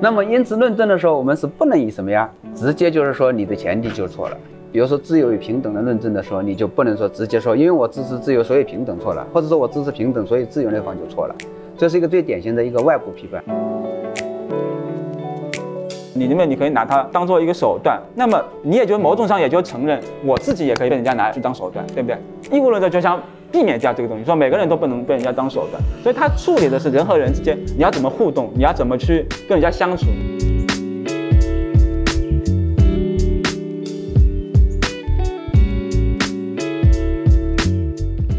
那么因此论证的时候，我们是不能以什么呀？直接就是说你的前提就错了。比如说自由与平等的论证的时候，你就不能说直接说，因为我支持自由，所以平等错了，或者说我支持平等，所以自由那方就错了。这是一个最典型的一个外部批判。你认为你可以拿它当做一个手段，那么你也就某种上也就承认我自己也可以被人家拿去当手段，对不对？义务论者就想避免掉这个东西，说每个人都不能被人家当手段，所以他处理的是人和人之间你要怎么互动，你要怎么去跟人家相处。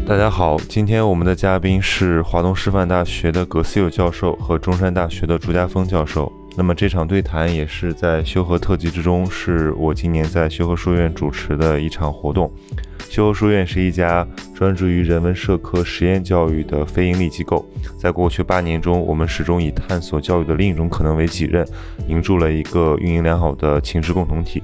大家好，今天我们的嘉宾是华东师范大学的葛思友教授和中山大学的朱家峰教授。那么这场对谈也是在修和特辑之中，是我今年在修和书院主持的一场活动。修和书院是一家专注于人文社科实验教育的非营利机构，在过去八年中，我们始终以探索教育的另一种可能为己任，营筑了一个运营良好的情志共同体。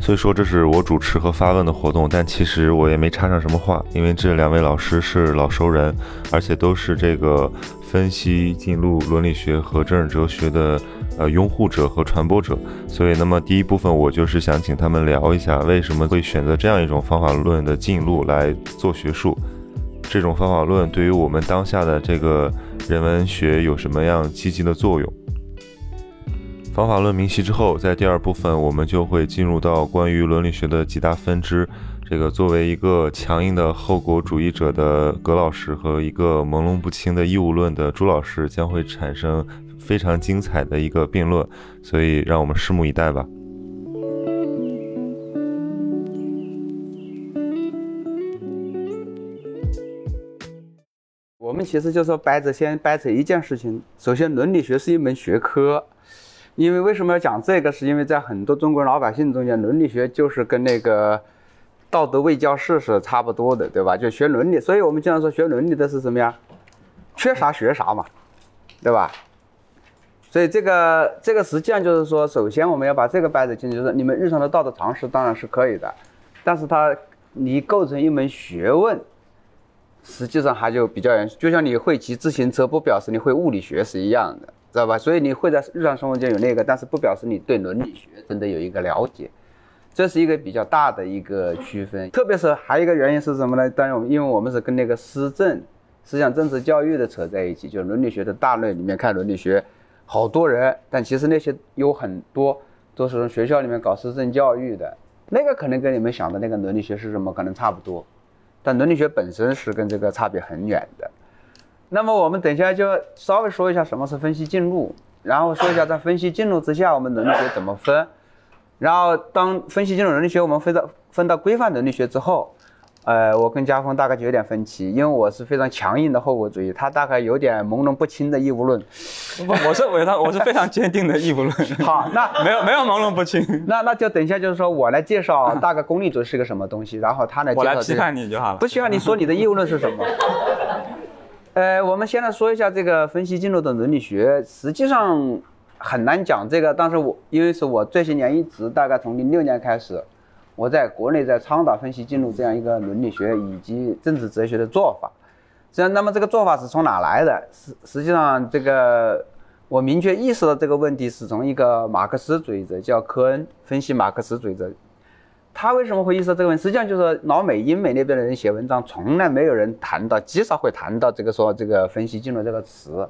所以说这是我主持和发问的活动，但其实我也没插上什么话，因为这两位老师是老熟人，而且都是这个分析进入伦理学和政治哲学的呃拥护者和传播者。所以，那么第一部分我就是想请他们聊一下，为什么会选择这样一种方法论的进路来做学术？这种方法论对于我们当下的这个人文学有什么样积极的作用？方法论明晰之后，在第二部分我们就会进入到关于伦理学的几大分支。这个作为一个强硬的后果主义者的葛老师和一个朦胧不清的义务论的朱老师将会产生非常精彩的一个辩论，所以让我们拭目以待吧。我们其实就说掰着先掰扯一件事情，首先伦理学是一门学科。因为为什么要讲这个？是因为在很多中国老百姓中间，伦理学就是跟那个道德卫教士是差不多的，对吧？就学伦理，所以我们经常说学伦理的是什么呀？缺啥学啥嘛，对吧？所以这个这个实际上就是说，首先我们要把这个掰扯清楚，就是你们日常的道德常识当然是可以的，但是它你构成一门学问，实际上还就比较严，就像你会骑自行车，不表示你会物理学是一样的。知道吧？所以你会在日常生活中有那个，但是不表示你对伦理学真的有一个了解，这是一个比较大的一个区分。特别是还有一个原因是什么呢？当然，因为我们是跟那个思政、思想政治教育的扯在一起，就伦理学的大类里面看伦理学，好多人，但其实那些有很多都是从学校里面搞思政教育的，那个可能跟你们想的那个伦理学是什么可能差不多，但伦理学本身是跟这个差别很远的。那么我们等一下就稍微说一下什么是分析进入，然后说一下在分析进入之下我们伦理学怎么分，然后当分析进入伦理学我们分到分到规范伦理学之后，呃，我跟家峰大概就有点分歧，因为我是非常强硬的后果主义，他大概有点朦胧不清的义务论。不，我是我他我是非常坚定的义务论。好，那 没有没有朦胧不清。那那就等一下就是说我来介绍大概功利主义是个什么东西，然后他来我来批判你就好了。不需要你说你的义务论是什么。呃，我们先来说一下这个分析进入的伦理学，实际上很难讲这个。但是我因为是我这些年一直大概从零六年开始，我在国内在倡导分析进入这样一个伦理学以及政治哲学的做法。这样，那么这个做法是从哪来的？实实际上，这个我明确意识到这个问题是从一个马克思主义者叫科恩分析马克思主义者。他为什么会意识到这个问题？实际上就是老美、英美那边的人写文章，从来没有人谈到，极少会谈到这个说这个分析进入这个词。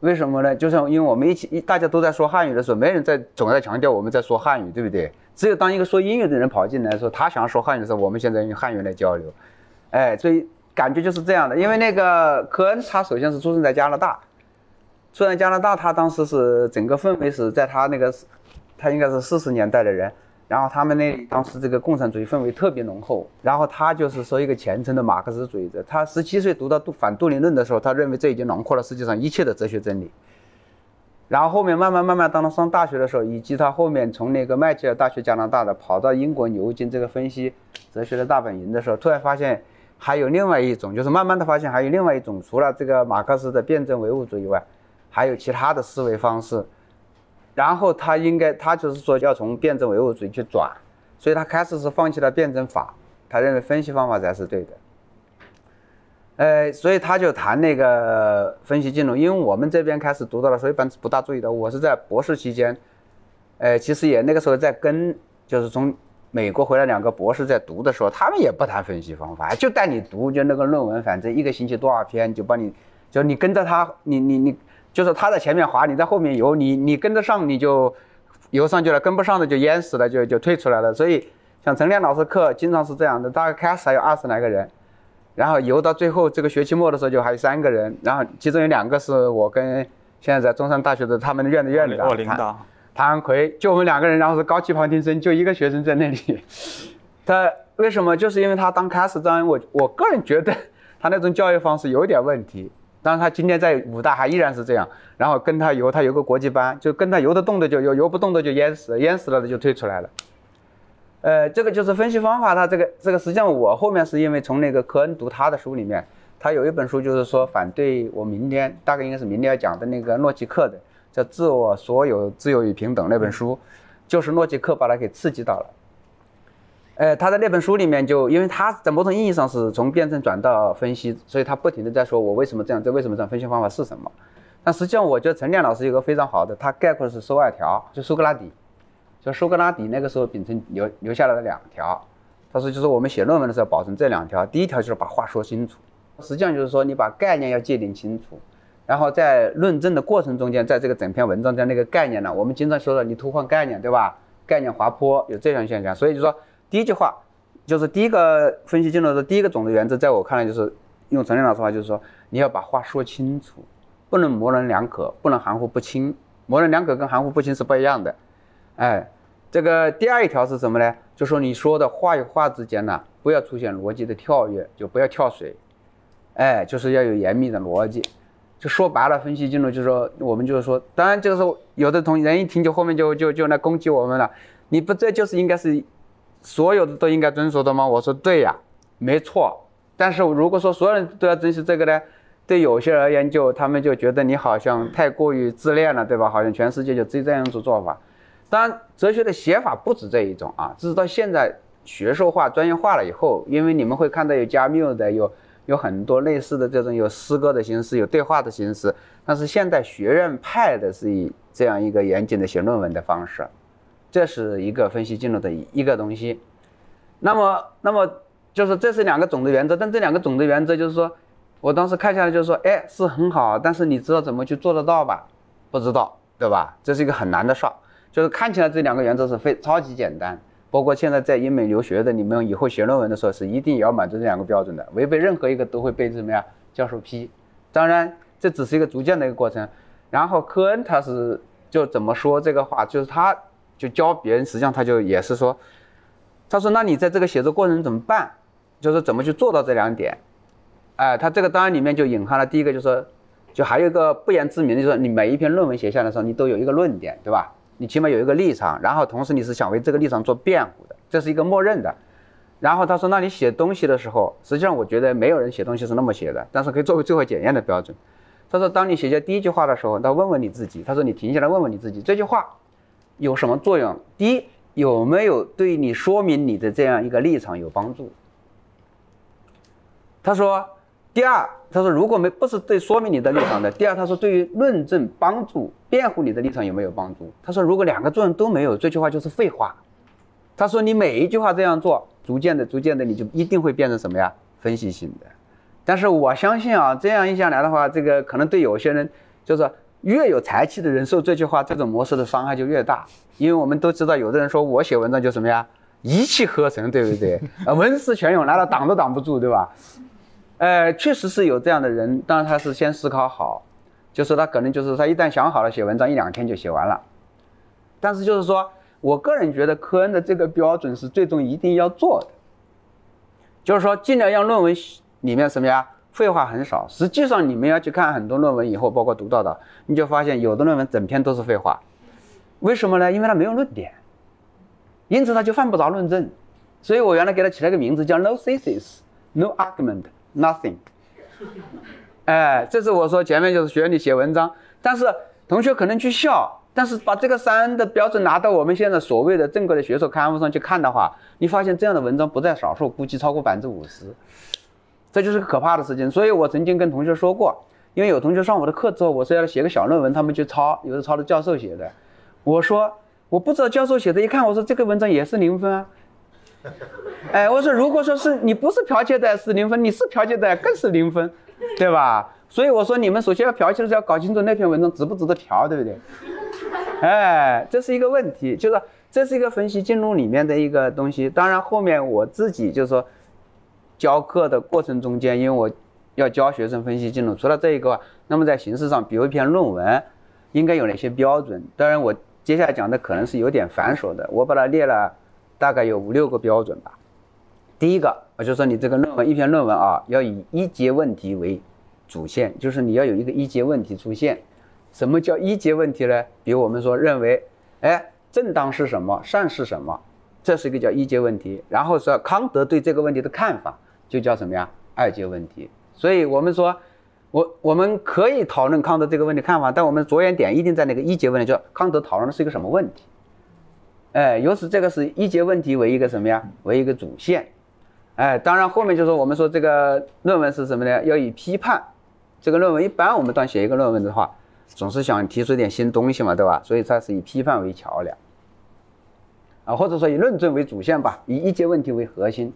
为什么呢？就是因为我们一起一大家都在说汉语的时候，没人在总在强调我们在说汉语，对不对？只有当一个说英语的人跑进来说他想要说汉语的时候，我们现在用汉语来交流。哎，所以感觉就是这样的。因为那个科恩他首先是出生在加拿大，出生在加拿大，他当时是整个氛围是在他那个，他应该是四十年代的人。然后他们那里当时这个共产主义氛围特别浓厚，然后他就是说一个虔诚的马克思主义者。他十七岁读到杜反杜林论的时候，他认为这已经囊括了世界上一切的哲学真理。然后后面慢慢慢慢，当他上大学的时候，以及他后面从那个麦吉尔大学加拿大的跑到英国牛津这个分析哲学的大本营的时候，突然发现还有另外一种，就是慢慢的发现还有另外一种，除了这个马克思的辩证唯物主义外，还有其他的思维方式。然后他应该他就是说要从辩证唯物主义去转，所以他开始是放弃了辩证法，他认为分析方法才是对的。呃，所以他就谈那个分析金融，因为我们这边开始读到了，所以本不大注意的。我是在博士期间，呃，其实也那个时候在跟，就是从美国回来两个博士在读的时候，他们也不谈分析方法，就带你读，就那个论文，反正一个星期多少篇，就帮你，就你跟着他，你你你，就是他在前面滑，你在后面游，你你跟得上你就游上去了，跟不上的就淹死了，就就退出来了。所以像陈亮老师课经常是这样的，大概开始还有二十来个人。然后游到最后，这个学期末的时候就还有三个人，然后其中有两个是我跟现在在中山大学的他们的院的院长，我领导谭奎，就我们两个人，然后是高级旁听生，就一个学生在那里。他为什么？就是因为他当开始当我我个人觉得他那种教育方式有点问题。当然他今天在武大还依然是这样，然后跟他游，他有个国际班，就跟他游得动的就游，游不动的就淹死，淹死了的就退出来了。呃，这个就是分析方法，它这个这个实际上我后面是因为从那个科恩读他的书里面，他有一本书就是说反对我明天大概应该是明天要讲的那个诺奇克的叫《自我所有自由与平等》那本书，就是诺奇克把他给刺激到了。呃，他在那本书里面就因为他在某种意义上是从辩证转到分析，所以他不停的在说我为什么这样，这为什么这样，分析方法是什么？但实际上我觉得陈亮老师有个非常好的，他概括的是十二条，就苏格拉底。就苏格拉底那个时候秉承留留下来的两条，他说就是我们写论文的时候保存这两条，第一条就是把话说清楚，实际上就是说你把概念要界定清楚，然后在论证的过程中间，在这个整篇文章的那个概念呢，我们经常说的你突换概念，对吧？概念滑坡有这样现象，所以就说第一句话就是第一个分析进度的第一个总的原则，在我看来就是用陈亮老师话就是说你要把话说清楚，不能模棱两可，不能含糊不清，模棱两可跟含糊不清是不一样的。哎，这个第二一条是什么呢？就说你说的话与话之间呢，不要出现逻辑的跳跃，就不要跳水。哎，就是要有严密的逻辑。就说白了，分析进度就是说，我们就是说，当然就是说，有的同人一听就后面就就就来攻击我们了。你不这就是应该是所有的都应该遵守的吗？我说对呀，没错。但是如果说所有人都要遵守这个呢，对有些人而言，就他们就觉得你好像太过于自恋了，对吧？好像全世界就只有这样一种做法。当然，哲学的写法不止这一种啊，直到现在学术化、专业化了以后，因为你们会看到有加缪的，有有很多类似的这种有诗歌的形式、有对话的形式。但是现代学院派的是以这样一个严谨的写论文的方式，这是一个分析进入的一个东西。那么，那么就是这是两个总的原则，但这两个总的原则就是说，我当时看下来就是说，哎，是很好，但是你知道怎么去做得到吧？不知道，对吧？这是一个很难的事儿。就是看起来这两个原则是非超级简单，包括现在在英美留学的，你们以后写论文的时候是一定也要满足这两个标准的，违背任何一个都会被什么呀？教授批。当然，这只是一个逐渐的一个过程。然后科恩他是就怎么说这个话，就是他就教别人，实际上他就也是说，他说那你在这个写作过程怎么办？就是怎么去做到这两点？哎，他这个当然里面就隐含了第一个，就是说，就还有一个不言自明，就是说你每一篇论文写下来的时候，你都有一个论点，对吧？你起码有一个立场，然后同时你是想为这个立场做辩护的，这是一个默认的。然后他说，那你写东西的时候，实际上我觉得没有人写东西是那么写的，但是可以作为最后检验的标准。他说，当你写下第一句话的时候，那问问你自己，他说你停下来问问你自己，这句话有什么作用？第一，有没有对你说明你的这样一个立场有帮助？他说。第二，他说如果没不是对说明你的立场的。第二，他说对于论证、帮助、辩护你的立场有没有帮助？他说如果两个作用都没有，这句话就是废话。他说你每一句话这样做，逐渐的、逐渐的，你就一定会变成什么呀？分析性的。但是我相信啊，这样一下来的话，这个可能对有些人，就是越有才气的人受这句话这种模式的伤害就越大。因为我们都知道，有的人说我写文章就什么呀，一气呵成，对不对？啊，文思泉涌来了，挡都挡不住，对吧？呃，确实是有这样的人，当然他是先思考好，就是他可能就是他一旦想好了写文章，一两天就写完了。但是就是说我个人觉得科恩的这个标准是最终一定要做的，就是说尽量让论文里面什么呀，废话很少。实际上你们要去看很多论文以后，包括读到的，你就发现有的论文整篇都是废话，为什么呢？因为它没有论点，因此它就犯不着论证。所以我原来给它起了个名字叫 No thesis，No argument。Nothing，哎，这是我说前面就是学你写文章，但是同学可能去笑，但是把这个三的标准拿到我们现在所谓的正规的学术刊物上去看的话，你发现这样的文章不在少数，估计超过百分之五十，这就是个可怕的事情。所以我曾经跟同学说过，因为有同学上我的课之后，我说要写个小论文，他们就抄，有的抄的教授写的，我说我不知道教授写的，一看我说这个文章也是零分啊。哎，我说如果说是你不是剽窃的，是零分；你是剽窃的，更是零分，对吧？所以我说你们首先要剽窃的时候要搞清楚那篇文章值不值得剽，对不对？哎，这是一个问题，就是这是一个分析进入里面的一个东西。当然后面我自己就是说，教课的过程中间，因为我要教学生分析进入，除了这一个，那么在形式上，比如一篇论文，应该有哪些标准？当然我接下来讲的可能是有点繁琐的，我把它列了。大概有五六个标准吧。第一个，我就说你这个论文一篇论文啊，要以一节问题为主线，就是你要有一个一节问题出现。什么叫一节问题呢？比如我们说认为，哎，正当是什么，善是什么，这是一个叫一节问题。然后说康德对这个问题的看法，就叫什么呀？二阶问题。所以我们说，我我们可以讨论康德这个问题看法，但我们着眼点一定在那个一阶问题，就康德讨论的是一个什么问题。哎，由此这个是一节问题为一个什么呀？为一个主线。哎，当然后面就说我们说这个论文是什么呢？要以批判。这个论文一般我们当写一个论文的话，总是想提出一点新东西嘛，对吧？所以它是以批判为桥梁，啊，或者说以论证为主线吧，以一节问题为核心。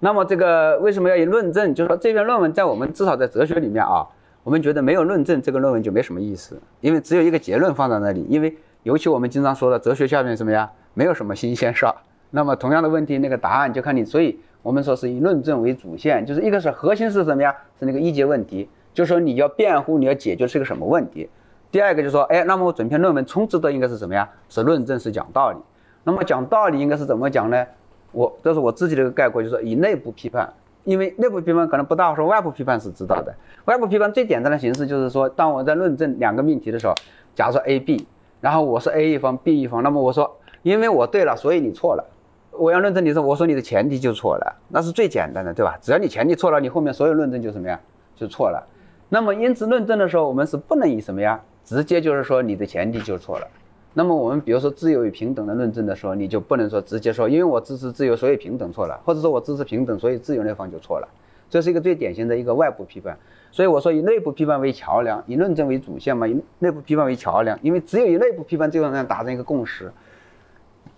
那么这个为什么要以论证？就是说这篇论文在我们至少在哲学里面啊，我们觉得没有论证，这个论文就没什么意思，因为只有一个结论放在那里。因为尤其我们经常说的哲学下面什么呀？没有什么新鲜事儿，那么同样的问题，那个答案就看你。所以我们说是以论证为主线，就是一个是核心是什么呀？是那个一节问题，就是说你要辩护，你要解决是个什么问题。第二个就是说，哎，那么我整篇论文充斥的应该是什么呀？是论证，是讲道理。那么讲道理应该是怎么讲呢？我这是我自己的一个概括，就是说以内部批判，因为内部批判可能不大说，外部批判是知道的。外部批判最简单的形式就是说，当我在论证两个命题的时候，假如说 A、B，然后我是 A 一方，B 一方，那么我说。因为我对了，所以你错了。我要论证你说，我说你的前提就错了，那是最简单的，对吧？只要你前提错了，你后面所有论证就什么呀？就错了。那么因此论证的时候，我们是不能以什么呀？直接就是说你的前提就错了。那么我们比如说自由与平等的论证的时候，你就不能说直接说，因为我支持自由，所以平等错了，或者说我支持平等，所以自由那方就错了。这是一个最典型的一个外部批判。所以我说以内部批判为桥梁，以论证为主线嘛，以内部批判为桥梁，因为只有以内部批判最后能达成一个共识。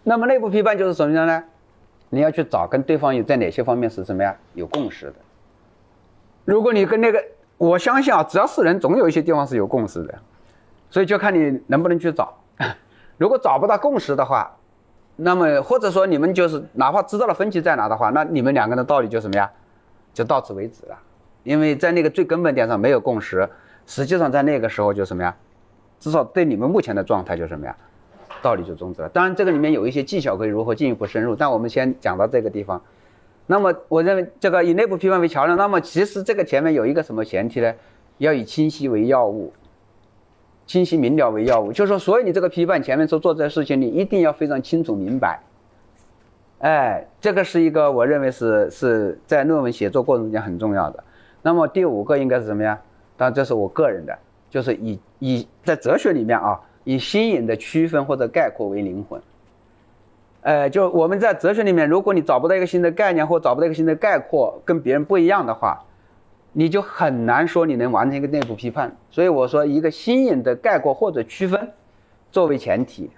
那么内部批判就是什么样呢？你要去找跟对方有在哪些方面是什么呀有共识的。如果你跟那个，我相信啊，只要是人，总有一些地方是有共识的，所以就看你能不能去找。如果找不到共识的话，那么或者说你们就是哪怕知道了分歧在哪的话，那你们两个人的道理就什么呀，就到此为止了。因为在那个最根本点上没有共识，实际上在那个时候就什么呀，至少对你们目前的状态就什么呀。道理就终止了。当然，这个里面有一些技巧可以如何进一步深入，但我们先讲到这个地方。那么，我认为这个以内部批判为桥梁。那么，其实这个前面有一个什么前提呢？要以清晰为要务，清晰明了为要务。就是说，所以你这个批判前面所做这些事情，你一定要非常清楚明白。哎，这个是一个我认为是是在论文写作过程中间很重要的。那么第五个应该是什么呀？当然，这是我个人的，就是以以在哲学里面啊。以新颖的区分或者概括为灵魂，呃，就我们在哲学里面，如果你找不到一个新的概念或找不到一个新的概括，跟别人不一样的话，你就很难说你能完成一个内部批判。所以我说，一个新颖的概括或者区分作为前提，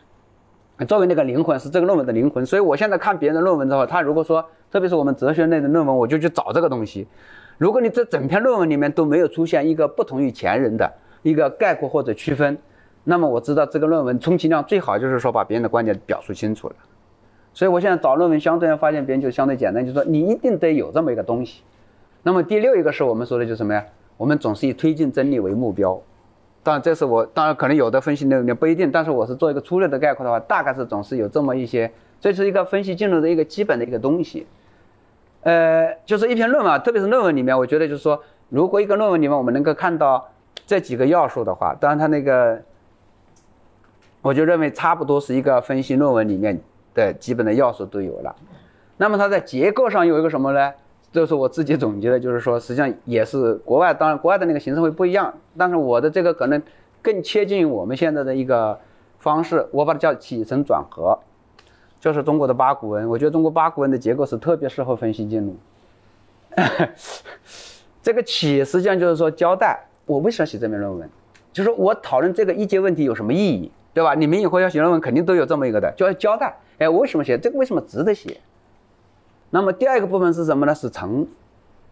作为那个灵魂是这个论文的灵魂。所以我现在看别人的论文之后，他如果说，特别是我们哲学类的论文，我就去找这个东西。如果你这整篇论文里面都没有出现一个不同于前人的一个概括或者区分。那么我知道这个论文充其量最好就是说把别人的观点表述清楚了，所以我现在找论文相对发现别人就相对简单，就是说你一定得有这么一个东西。那么第六一个是我们说的就是什么呀？我们总是以推进真理为目标。当然这是我当然可能有的分析内容不一定，但是我是做一个粗略的概括的话，大概是总是有这么一些，这是一个分析进入的一个基本的一个东西。呃，就是一篇论文，特别是论文里面，我觉得就是说，如果一个论文里面我们能够看到这几个要素的话，当然它那个。我就认为差不多是一个分析论文里面的基本的要素都有了。那么它在结构上有一个什么呢？这是我自己总结的，就是说实际上也是国外，当然国外的那个形式会不一样，但是我的这个可能更贴近于我们现在的一个方式，我把它叫起承转合，就是中国的八股文。我觉得中国八股文的结构是特别适合分析经路。这个起实际上就是说交代我为什么写这篇论文，就是我讨论这个一阶问题有什么意义，对吧？你们以后要写论文肯定都有这么一个的，就要交代。哎，我为什么写这个？为什么值得写？那么第二个部分是什么呢？是承。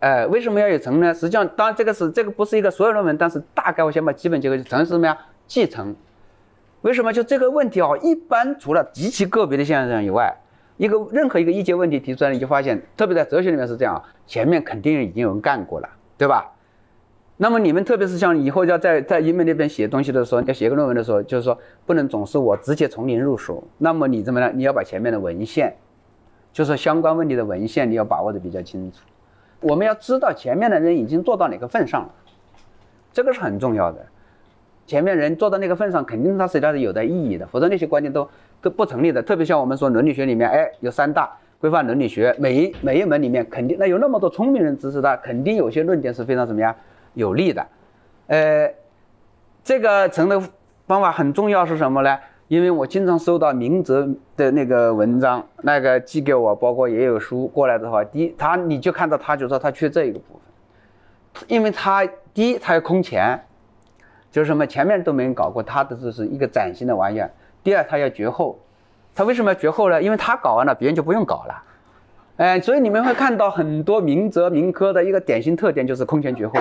哎，为什么要有承呢？实际上，当然这个是这个不是一个所有论文，但是大概我先把基本结构成是什么呀？继承。为什么就这个问题啊？一般除了极其个别的现象以外，一个任何一个一阶问题提出来，你就发现，特别在哲学里面是这样，前面肯定已经有人干过了，对吧？那么你们特别是像以后要在在英美那边写东西的时候，要写个论文的时候，就是说不能总是我直接从零入手。那么你怎么呢？你要把前面的文献，就是相关问题的文献，你要把握的比较清楚。我们要知道前面的人已经做到哪个份上了，这个是很重要的。前面人做到那个份上，肯定他是它是有的意义的，否则那些观点都都不成立的。特别像我们说伦理学里面，哎，有三大规范伦理学，每一每一门里面肯定那有那么多聪明人支持他，肯定有些论点是非常怎么样有利的。呃，这个成的方法很重要是什么呢？因为我经常收到明哲的那个文章，那个寄给我，包括也有书过来的话，第一，他你就看到他就说他缺这一个部分，因为他第一他要空前，就是什么前面都没人搞过，他的这是一个崭新的玩意儿。第二他要绝后，他为什么要绝后呢？因为他搞完了，别人就不用搞了，哎，所以你们会看到很多明哲明科的一个典型特点就是空前绝后，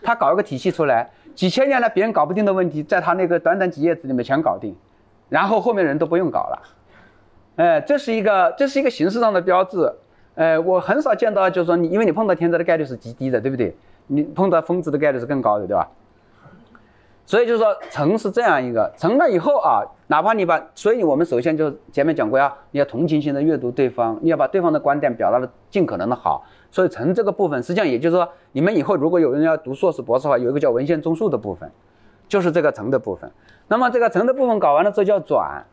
他搞一个体系出来，几千年来别人搞不定的问题，在他那个短短几页纸里面全搞定。然后后面人都不用搞了，哎，这是一个这是一个形式上的标志，哎，我很少见到，就是说你因为你碰到天灾的概率是极低的，对不对？你碰到疯子的概率是更高的，对吧？所以就是说成是这样一个成了以后啊，哪怕你把，所以我们首先就前面讲过呀，你要同情心的阅读对方，你要把对方的观点表达的尽可能的好。所以成这个部分，实际上也就是说，你们以后如果有人要读硕士博士的话，有一个叫文献综述的部分，就是这个成的部分。那么这个成的部分搞完了之后叫转，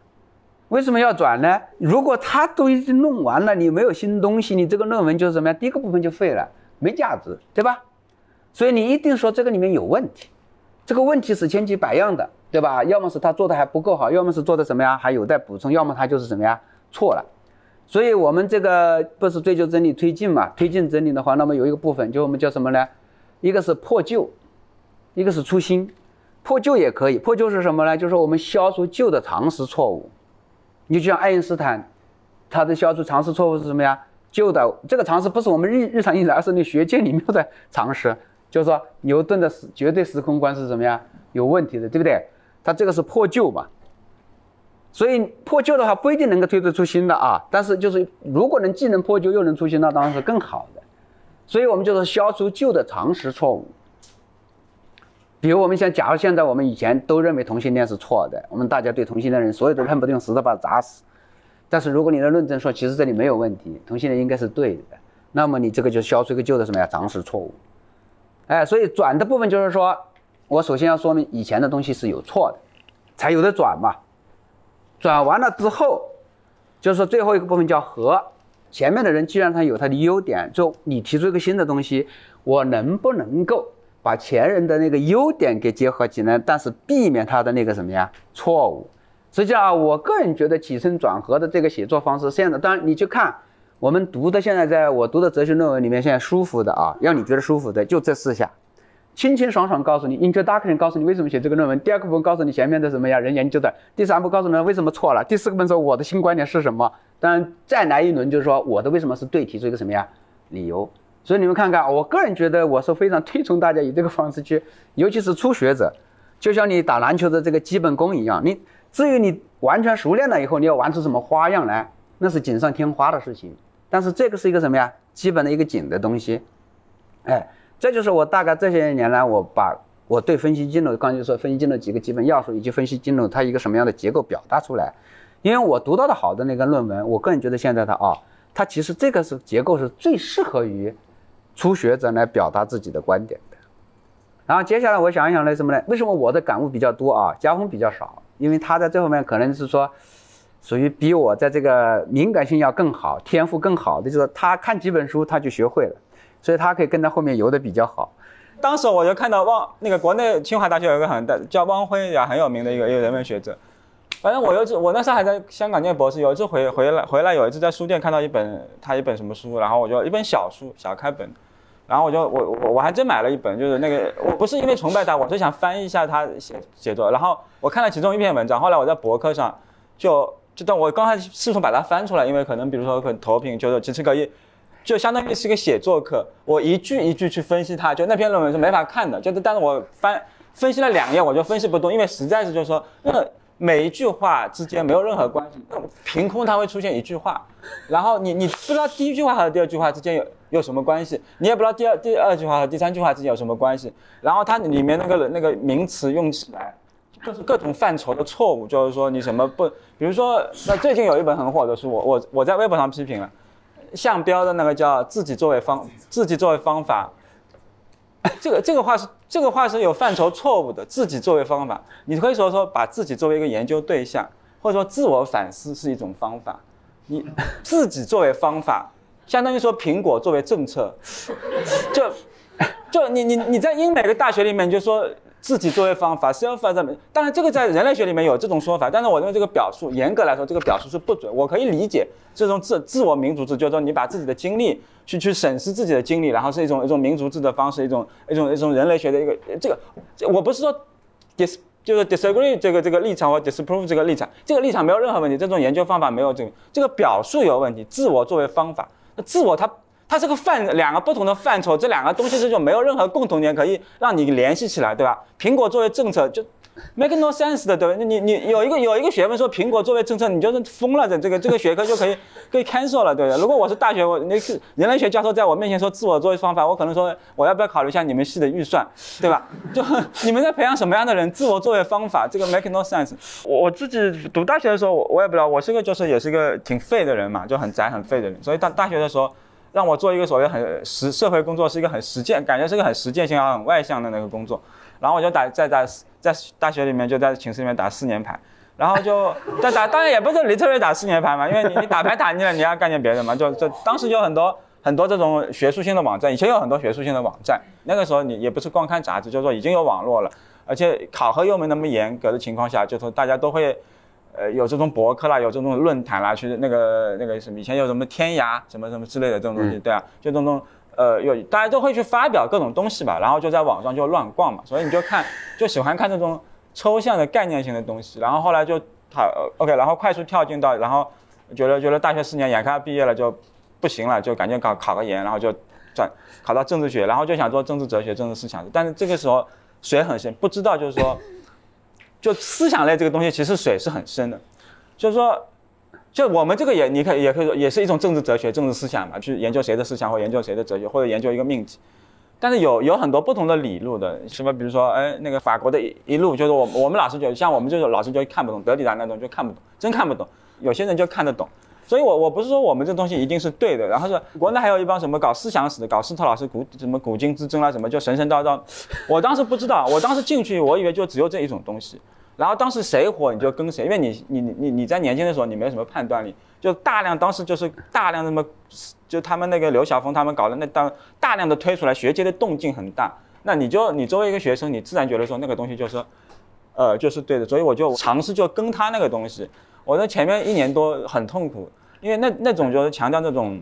为什么要转呢？如果他都已经弄完了，你没有新东西，你这个论文就是什么呀？第一个部分就废了，没价值，对吧？所以你一定说这个里面有问题，这个问题是千奇百样的，对吧？要么是他做的还不够好，要么是做的什么呀？还有待补充，要么他就是什么呀？错了。所以我们这个不是追求真理推进嘛？推进真理的话，那么有一个部分就我们叫什么呢？一个是破旧，一个是初心。破旧也可以，破旧是什么呢？就是我们消除旧的常识错误。你就像爱因斯坦，他的消除常识错误是什么呀？旧的这个常识不是我们日日常意识，而是你学界里面的常识。就是说牛顿的时绝对时空观是什么呀？有问题的，对不对？他这个是破旧嘛。所以破旧的话不一定能够推得出新的啊。但是就是如果能既能破旧又能出新，那当然是更好的。所以我们就是消除旧的常识错误。比如我们想，假如现在我们以前都认为同性恋是错的，我们大家对同性恋人所有都恨不得用石头把他砸死。但是如果你的论证说其实这里没有问题，同性恋应该是对的，那么你这个就消除一个旧的什么呀常识错误。哎，所以转的部分就是说，我首先要说明以前的东西是有错的，才有的转嘛。转完了之后，就是说最后一个部分叫和。前面的人既然他有他的优点，就你提出一个新的东西，我能不能够？把前人的那个优点给结合起来，但是避免他的那个什么呀错误。实际上，我个人觉得起承转合的这个写作方式是这样的。当然，你去看我们读的现在在我读的哲学论文里面，现在舒服的啊，让你觉得舒服的就这四下，清清爽爽告诉你，introduction 告诉你为什么写这个论文，第二个部分告诉你前面的什么呀人研究的，第三步告诉你为什么错了，第四个部分说我的新观点是什么。当然，再来一轮就是说我的为什么是对，提出一个什么呀理由。所以你们看看，我个人觉得我是非常推崇大家以这个方式去，尤其是初学者，就像你打篮球的这个基本功一样。你至于你完全熟练了以后，你要玩出什么花样来，那是锦上添花的事情。但是这个是一个什么呀？基本的一个紧的东西。哎，这就是我大概这些年来，我把我对分析经络，刚才说分析经络几个基本要素，以及分析经络它一个什么样的结构表达出来。因为我读到的好的那个论文，我个人觉得现在的啊，它其实这个是结构是最适合于。初学者来表达自己的观点的，然后接下来我想一想呢，什么呢？为什么我的感悟比较多啊？家峰比较少，因为他在这方面可能是说，属于比我在这个敏感性要更好，天赋更好的，就是他看几本书他就学会了，所以他可以跟在后面游的比较好。当时我就看到汪那个国内清华大学有一个很大叫汪辉呀，很有名的一个一个人文学者，反正我有一次，我那时候还在香港念博士，有一次回回来回来，有一次在书店看到一本他一本什么书，然后我就一本小书小开本，然后我就我我我还真买了一本，就是那个我不是因为崇拜他，我是想翻译一下他写写作，然后我看了其中一篇文章，后来我在博客上就就当我刚开始试图把它翻出来，因为可能比如说可能投屏就是只是可以。就相当于是一个写作课，我一句一句去分析它，就那篇论文是没法看的，就是但是我翻分析了两页，我就分析不动，因为实在是就是说，那每一句话之间没有任何关系，凭空它会出现一句话，然后你你不知道第一句话和第二句话之间有有什么关系，你也不知道第二第二句话和第三句话之间有什么关系，然后它里面那个那个名词用起来。就是各种范畴的错误，就是说你什么不，比如说那最近有一本很火的书，我我我在微博上批评了。项标的那个叫自己作为方，自己作为方法，这个这个话是这个话是有范畴错误的。自己作为方法，你可以说说把自己作为一个研究对象，或者说自我反思是一种方法。你自己作为方法，相当于说苹果作为政策，就就你你你在英美的大学里面就说。自己作为方法，self as 当然这个在人类学里面有这种说法，但是我认为这个表述严格来说，这个表述是不准。我可以理解这种自自我民族制，就是说你把自己的经历去去审视自己的经历，然后是一种一种民族制的方式，一种一种一种人类学的一个这个，我不是说 dis 就是 disagree 这个这个立场或 disprove 这个立场，这个立场没有任何问题，这种研究方法没有这个这个表述有问题。自我作为方法，那自我它。它是个范，两个不同的范畴，这两个东西是就没有任何共同点可以让你联系起来，对吧？苹果作为政策就 make no sense 的，对吧？你你有一个有一个学问说苹果作为政策，你就是疯了的，这个这个学科就可以可以 cancel 了，对不对？如果我是大学，我那是人类学教授在我面前说自我作为方法，我可能说我要不要考虑一下你们系的预算，对吧？就你们在培养什么样的人？自我作为方法，这个 make no sense。我自己读大学的时候，我我也不知道，我是个就是也是个挺废的人嘛，就很宅很废的人，所以大大学的时候。让我做一个所谓很实社会工作，是一个很实践，感觉是个很实践性啊很外向的那个工作。然后我就打在在在大学里面就在寝室里面打四年牌，然后就在打，当然也不是你特别打四年牌嘛，因为你你打牌打腻了，你要干点别的嘛。就就当时就很多很多这种学术性的网站，以前有很多学术性的网站，那个时候你也不是光看杂志，就是说已经有网络了，而且考核又没那么严格的情况下，就说大家都会。呃，有这种博客啦，有这种论坛啦，去那个那个什么，以前有什么天涯什么什么之类的这种东西，对啊，就这种呃，有大家都会去发表各种东西吧，然后就在网上就乱逛嘛，所以你就看就喜欢看这种抽象的概念性的东西，然后后来就好 OK，然后快速跳进到，然后觉得觉得大学四年眼看要毕业了就不行了，就赶紧考考个研，然后就转考到政治学，然后就想做政治哲学、政治思想，但是这个时候水很深，不知道就是说。就思想类这个东西，其实水是很深的，就是说，就我们这个也，你可以也可以说，也是一种政治哲学、政治思想嘛，去研究谁的思想，或研究谁的哲学，或者研究一个命题。但是有有很多不同的理路的，什么比如说，哎，那个法国的一一路，就是我我们老师就像我们这种老师就看不懂，德里达那种就看不懂，真看不懂。有些人就看得懂。所以，我我不是说我们这东西一定是对的，然后是国内还有一帮什么搞思想史的，搞斯特老师古什么古今之争啊，什么就神神叨叨。我当时不知道，我当时进去，我以为就只有这一种东西。然后当时谁火你就跟谁，因为你你你你在年轻的时候你没有什么判断力，就大量当时就是大量那么，就他们那个刘晓峰他们搞的那当大量的推出来，学界的动静很大。那你就你作为一个学生，你自然觉得说那个东西就是，呃，就是对的。所以我就尝试就跟他那个东西。我在前面一年多很痛苦。因为那那种就是强调那种，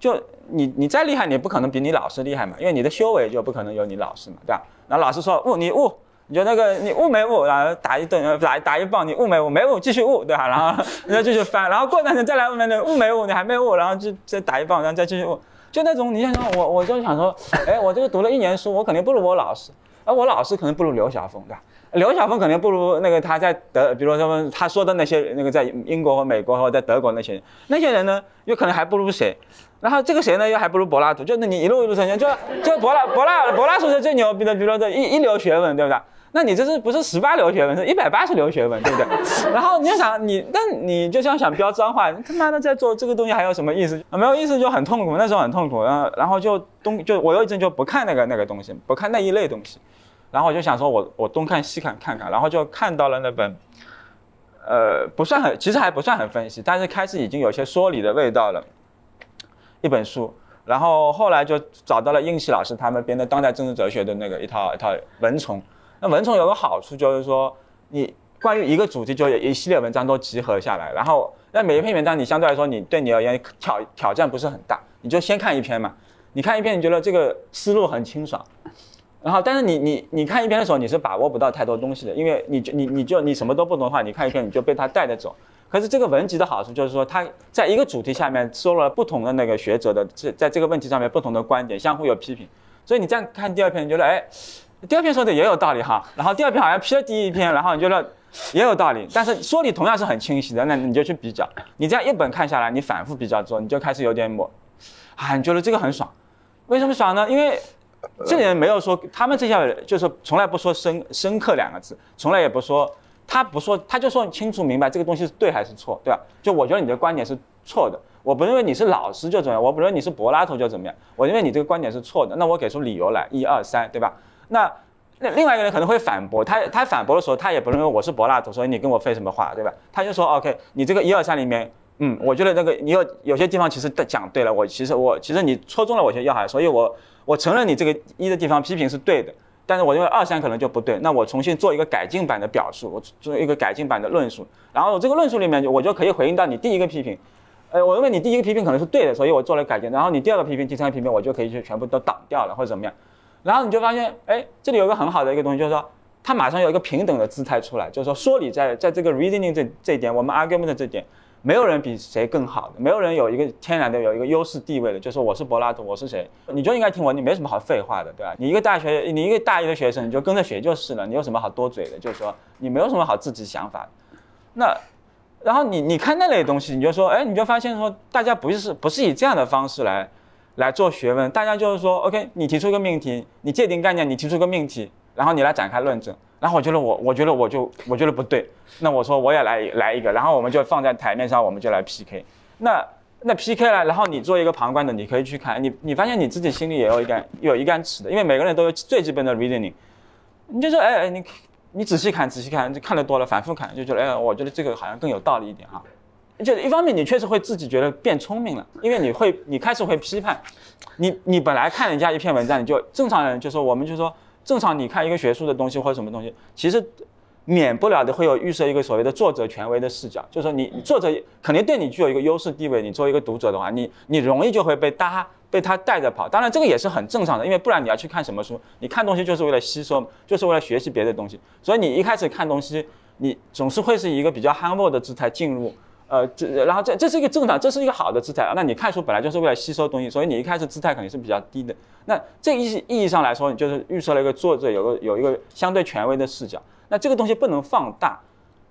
就你你再厉害，你不可能比你老师厉害嘛，因为你的修为就不可能有你老师嘛，对吧？然后老师说悟你悟，你就那个你悟没悟，然后打一顿打打一棒，你悟没悟没悟继续悟，对吧？然后 然后继续翻，然后过段时间再来问问你悟没悟，你还没悟，然后就再打一棒，然后再继续悟，就那种你想想我我就想说，哎，我这个读了一年书，我肯定不如我老师，而我老师可能不如刘晓峰，对吧？刘晓峰肯定不如那个他在德，比如说他们他说的那些那个在英国和美国或在德国那些，那些人呢，又可能还不如谁，然后这个谁呢，又还不如柏拉图，就那你一路一路上，就就柏拉柏拉柏拉图是最牛逼的，比如说这一一流学问，对不对？那你这是不是十八流学问，是一百八十流学问，对不对？然后你就想你，那你就像想标脏话，他妈的在做这个东西还有什么意思？没有意思就很痛苦，那时候很痛苦，然后然后就东就我有一阵就不看那个那个东西，不看那一类东西。然后我就想说，我我东看西看看看，然后就看到了那本，呃，不算很，其实还不算很分析，但是开始已经有些说理的味道了，一本书。然后后来就找到了应奇老师他们编的当代政治哲学的那个一套一套文丛。那文丛有个好处就是说，你关于一个主题就有一系列文章都集合下来，然后那每一篇文章你相对来说你对你而言挑挑战不是很大，你就先看一篇嘛，你看一篇你觉得这个思路很清爽，然后但是你你你看一篇的时候你是把握不到太多东西的，因为你就你你就你什么都不懂的话，你看一篇你就被他带着走。可是这个文集的好处就是说，它在一个主题下面收了不同的那个学者的这在这个问题上面不同的观点，相互有批评，所以你这样看第二篇，你觉得哎，第二篇说的也有道理哈，然后第二篇好像批了第一篇，然后你觉得也有道理，但是说理同样是很清晰的，那你就去比较，你这样一本看下来，你反复比较之后，你就开始有点抹，啊，你觉得这个很爽，为什么爽呢？因为这里人没有说他们这些人就是从来不说深深刻两个字，从来也不说。他不说，他就说清楚明白这个东西是对还是错，对吧？就我觉得你的观点是错的，我不认为你是老师就怎么样，我不认为你是柏拉图就怎么样，我认为你这个观点是错的，那我给出理由来，一二三，对吧？那那另外一个人可能会反驳，他他反驳的时候，他也不认为我是柏拉图，所以你跟我废什么话，对吧？他就说，OK，你这个一二三里面，嗯，我觉得那个你有有些地方其实讲对了，我其实我其实你戳中了我些要害，所以我我承认你这个一的地方批评是对的。但是我认为二三可能就不对，那我重新做一个改进版的表述，我做一个改进版的论述，然后这个论述里面我就可以回应到你第一个批评，呃，我认为你第一个批评可能是对的，所以我做了改进，然后你第二个批评、第三个批评，我就可以去全部都挡掉了或者怎么样，然后你就发现，哎，这里有一个很好的一个东西，就是说他马上有一个平等的姿态出来，就是说说理在在这个 reasoning 这这一点，我们 argument 这点。没有人比谁更好的，没有人有一个天然的有一个优势地位的，就说我是柏拉图，我是谁，你就应该听我，你没什么好废话的，对吧？你一个大学，你一个大一的学生，你就跟着学就是了，你有什么好多嘴的？就是说你没有什么好自己想法。那，然后你你看那类东西，你就说，哎，你就发现说，大家不是不是以这样的方式来来做学问，大家就是说，OK，你提出一个命题，你界定概念，你提出个命题，然后你来展开论证。然后我觉得我，我觉得我就，我觉得不对。那我说我也来来一个，然后我们就放在台面上，我们就来 PK。那那 PK 了，然后你做一个旁观的，你可以去看，你你发现你自己心里也有一杆 有一杆尺的，因为每个人都有最基本的 reasoning。你就说，哎哎，你你仔细看，仔细看，就看得多了，反复看，就觉得，哎，我觉得这个好像更有道理一点啊。就一方面，你确实会自己觉得变聪明了，因为你会，你开始会批判。你你本来看人家一篇文章，你就正常人就说，我们就说。正常，你看一个学术的东西或者什么东西，其实免不了的会有预设一个所谓的作者权威的视角，就是说你作者肯定对你具有一个优势地位，你作为一个读者的话，你你容易就会被搭被他带着跑。当然，这个也是很正常的，因为不然你要去看什么书？你看东西就是为了吸收，就是为了学习别的东西。所以你一开始看东西，你总是会是一个比较 humble 的姿态进入。呃，这然后这这是一个正常，这是一个好的姿态啊。那你看书本来就是为了吸收东西，所以你一开始姿态肯定是比较低的。那这意意义上来说，你就是预设了一个作者有个有一个相对权威的视角。那这个东西不能放大，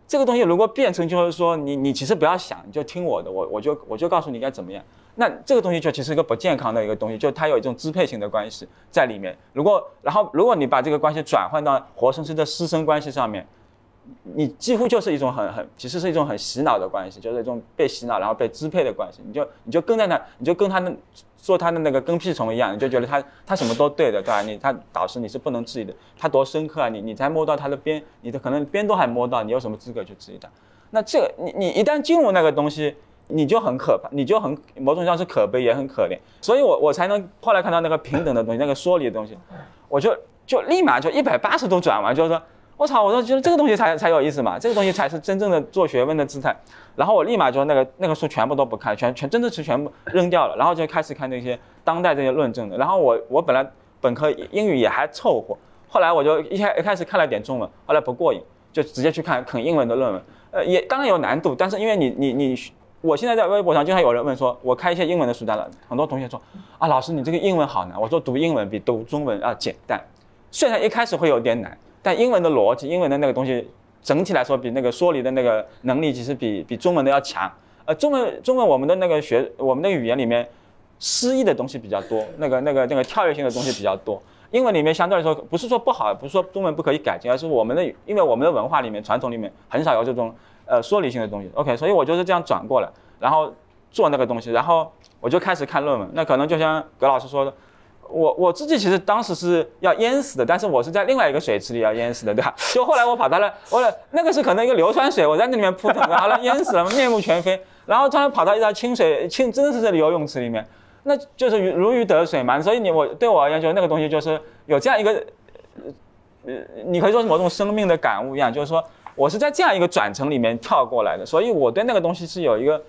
这个东西如果变成就是说你你其实不要想，你就听我的，我我就我就告诉你该怎么样。那这个东西就其实一个不健康的一个东西，就它有一种支配性的关系在里面。如果然后如果你把这个关系转换到活生生的师生关系上面。你几乎就是一种很很，其实是一种很洗脑的关系，就是一种被洗脑然后被支配的关系。你就你就跟在那，你就跟他的做他的那个跟屁虫一样，你就觉得他他什么都对的，对吧？你他导师你是不能质疑的，他多深刻啊！你你才摸到他的边，你的可能边都还摸到，你有什么资格去质疑他？那这个你你一旦进入那个东西，你就很可怕，你就很某种上是可悲也很可怜。所以我我才能后来看到那个平等的东西，那个说理的东西，我就就立马就一百八十度转弯，就是说。我操！我说觉得这个东西才才有意思嘛，这个东西才是真正的做学问的姿态。然后我立马就那个那个书全部都不看，全全真的是全部扔掉了，然后就开始看那些当代这些论证的。然后我我本来本科英语也还凑合，后来我就一开一开始看了点中文，后来不过瘾，就直接去看啃英文的论文。呃，也当然有难度，但是因为你你你，我现在在微博上经常有人问说，我开一些英文的书单了，很多同学说啊，老师你这个英文好难。我说读英文比读中文要简单，虽然一开始会有点难。但英文的逻辑，英文的那个东西，整体来说比那个说理的那个能力，其实比比中文的要强。呃，中文中文我们的那个学，我们的语言里面，诗意的东西比较多，那个那个那个跳跃性的东西比较多。英文里面相对来说，不是说不好，不是说中文不可以改进，而是我们的，因为我们的文化里面、传统里面很少有这种呃说理性的东西。OK，所以我就是这样转过来，然后做那个东西，然后我就开始看论文。那可能就像葛老师说的。我我自己其实当时是要淹死的，但是我是在另外一个水池里要淹死的，对吧？就后来我跑到了，我那个是可能一个流川水，我在那里面扑腾，好了淹死了，面目全非。然后突然跑到一条清水，清真的是这里游泳池里面，那就是如鱼得水嘛。所以你我对我而言，就那个东西就是有这样一个，呃，你可以说是某种生命的感悟一样，就是说我是在这样一个转层里面跳过来的，所以我对那个东西是有一个，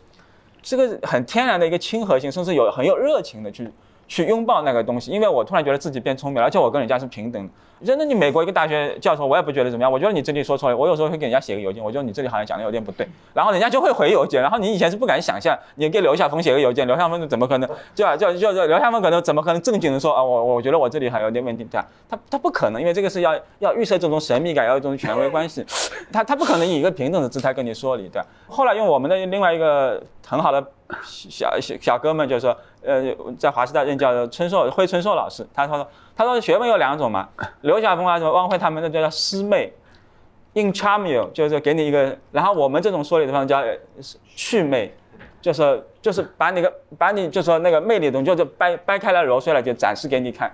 是个很天然的一个亲和性，甚至有很有热情的去去拥抱那个东西，因为我突然觉得自己变聪明了，而且我跟人家是平等的。真的，你美国一个大学教授，我也不觉得怎么样。我觉得你这里说错了，我有时候会给人家写个邮件，我觉得你这里好像讲的有点不对，然后人家就会回邮件。然后你以前是不敢想象，你给刘晓峰写个邮件，刘晓峰怎么可能？对吧就就就刘晓峰可能怎么可能正经的说啊？我我觉得我这里还有点问题，对吧他他不可能，因为这个是要要预设这种神秘感，要一种权威关系，他他不可能以一个平等的姿态跟你说理对吧。后来用我们的另外一个很好的小小小哥们，就是说，呃，在华师大任教的春寿惠春寿老师，他说。他说学问有两种嘛，刘晓峰啊什么汪辉他们那叫师妹，in charmio 就是给你一个，然后我们这种说理的方式叫趣妹，就是就是把你个把你就说那个魅力的东西就是掰掰开来揉碎了就展示给你看。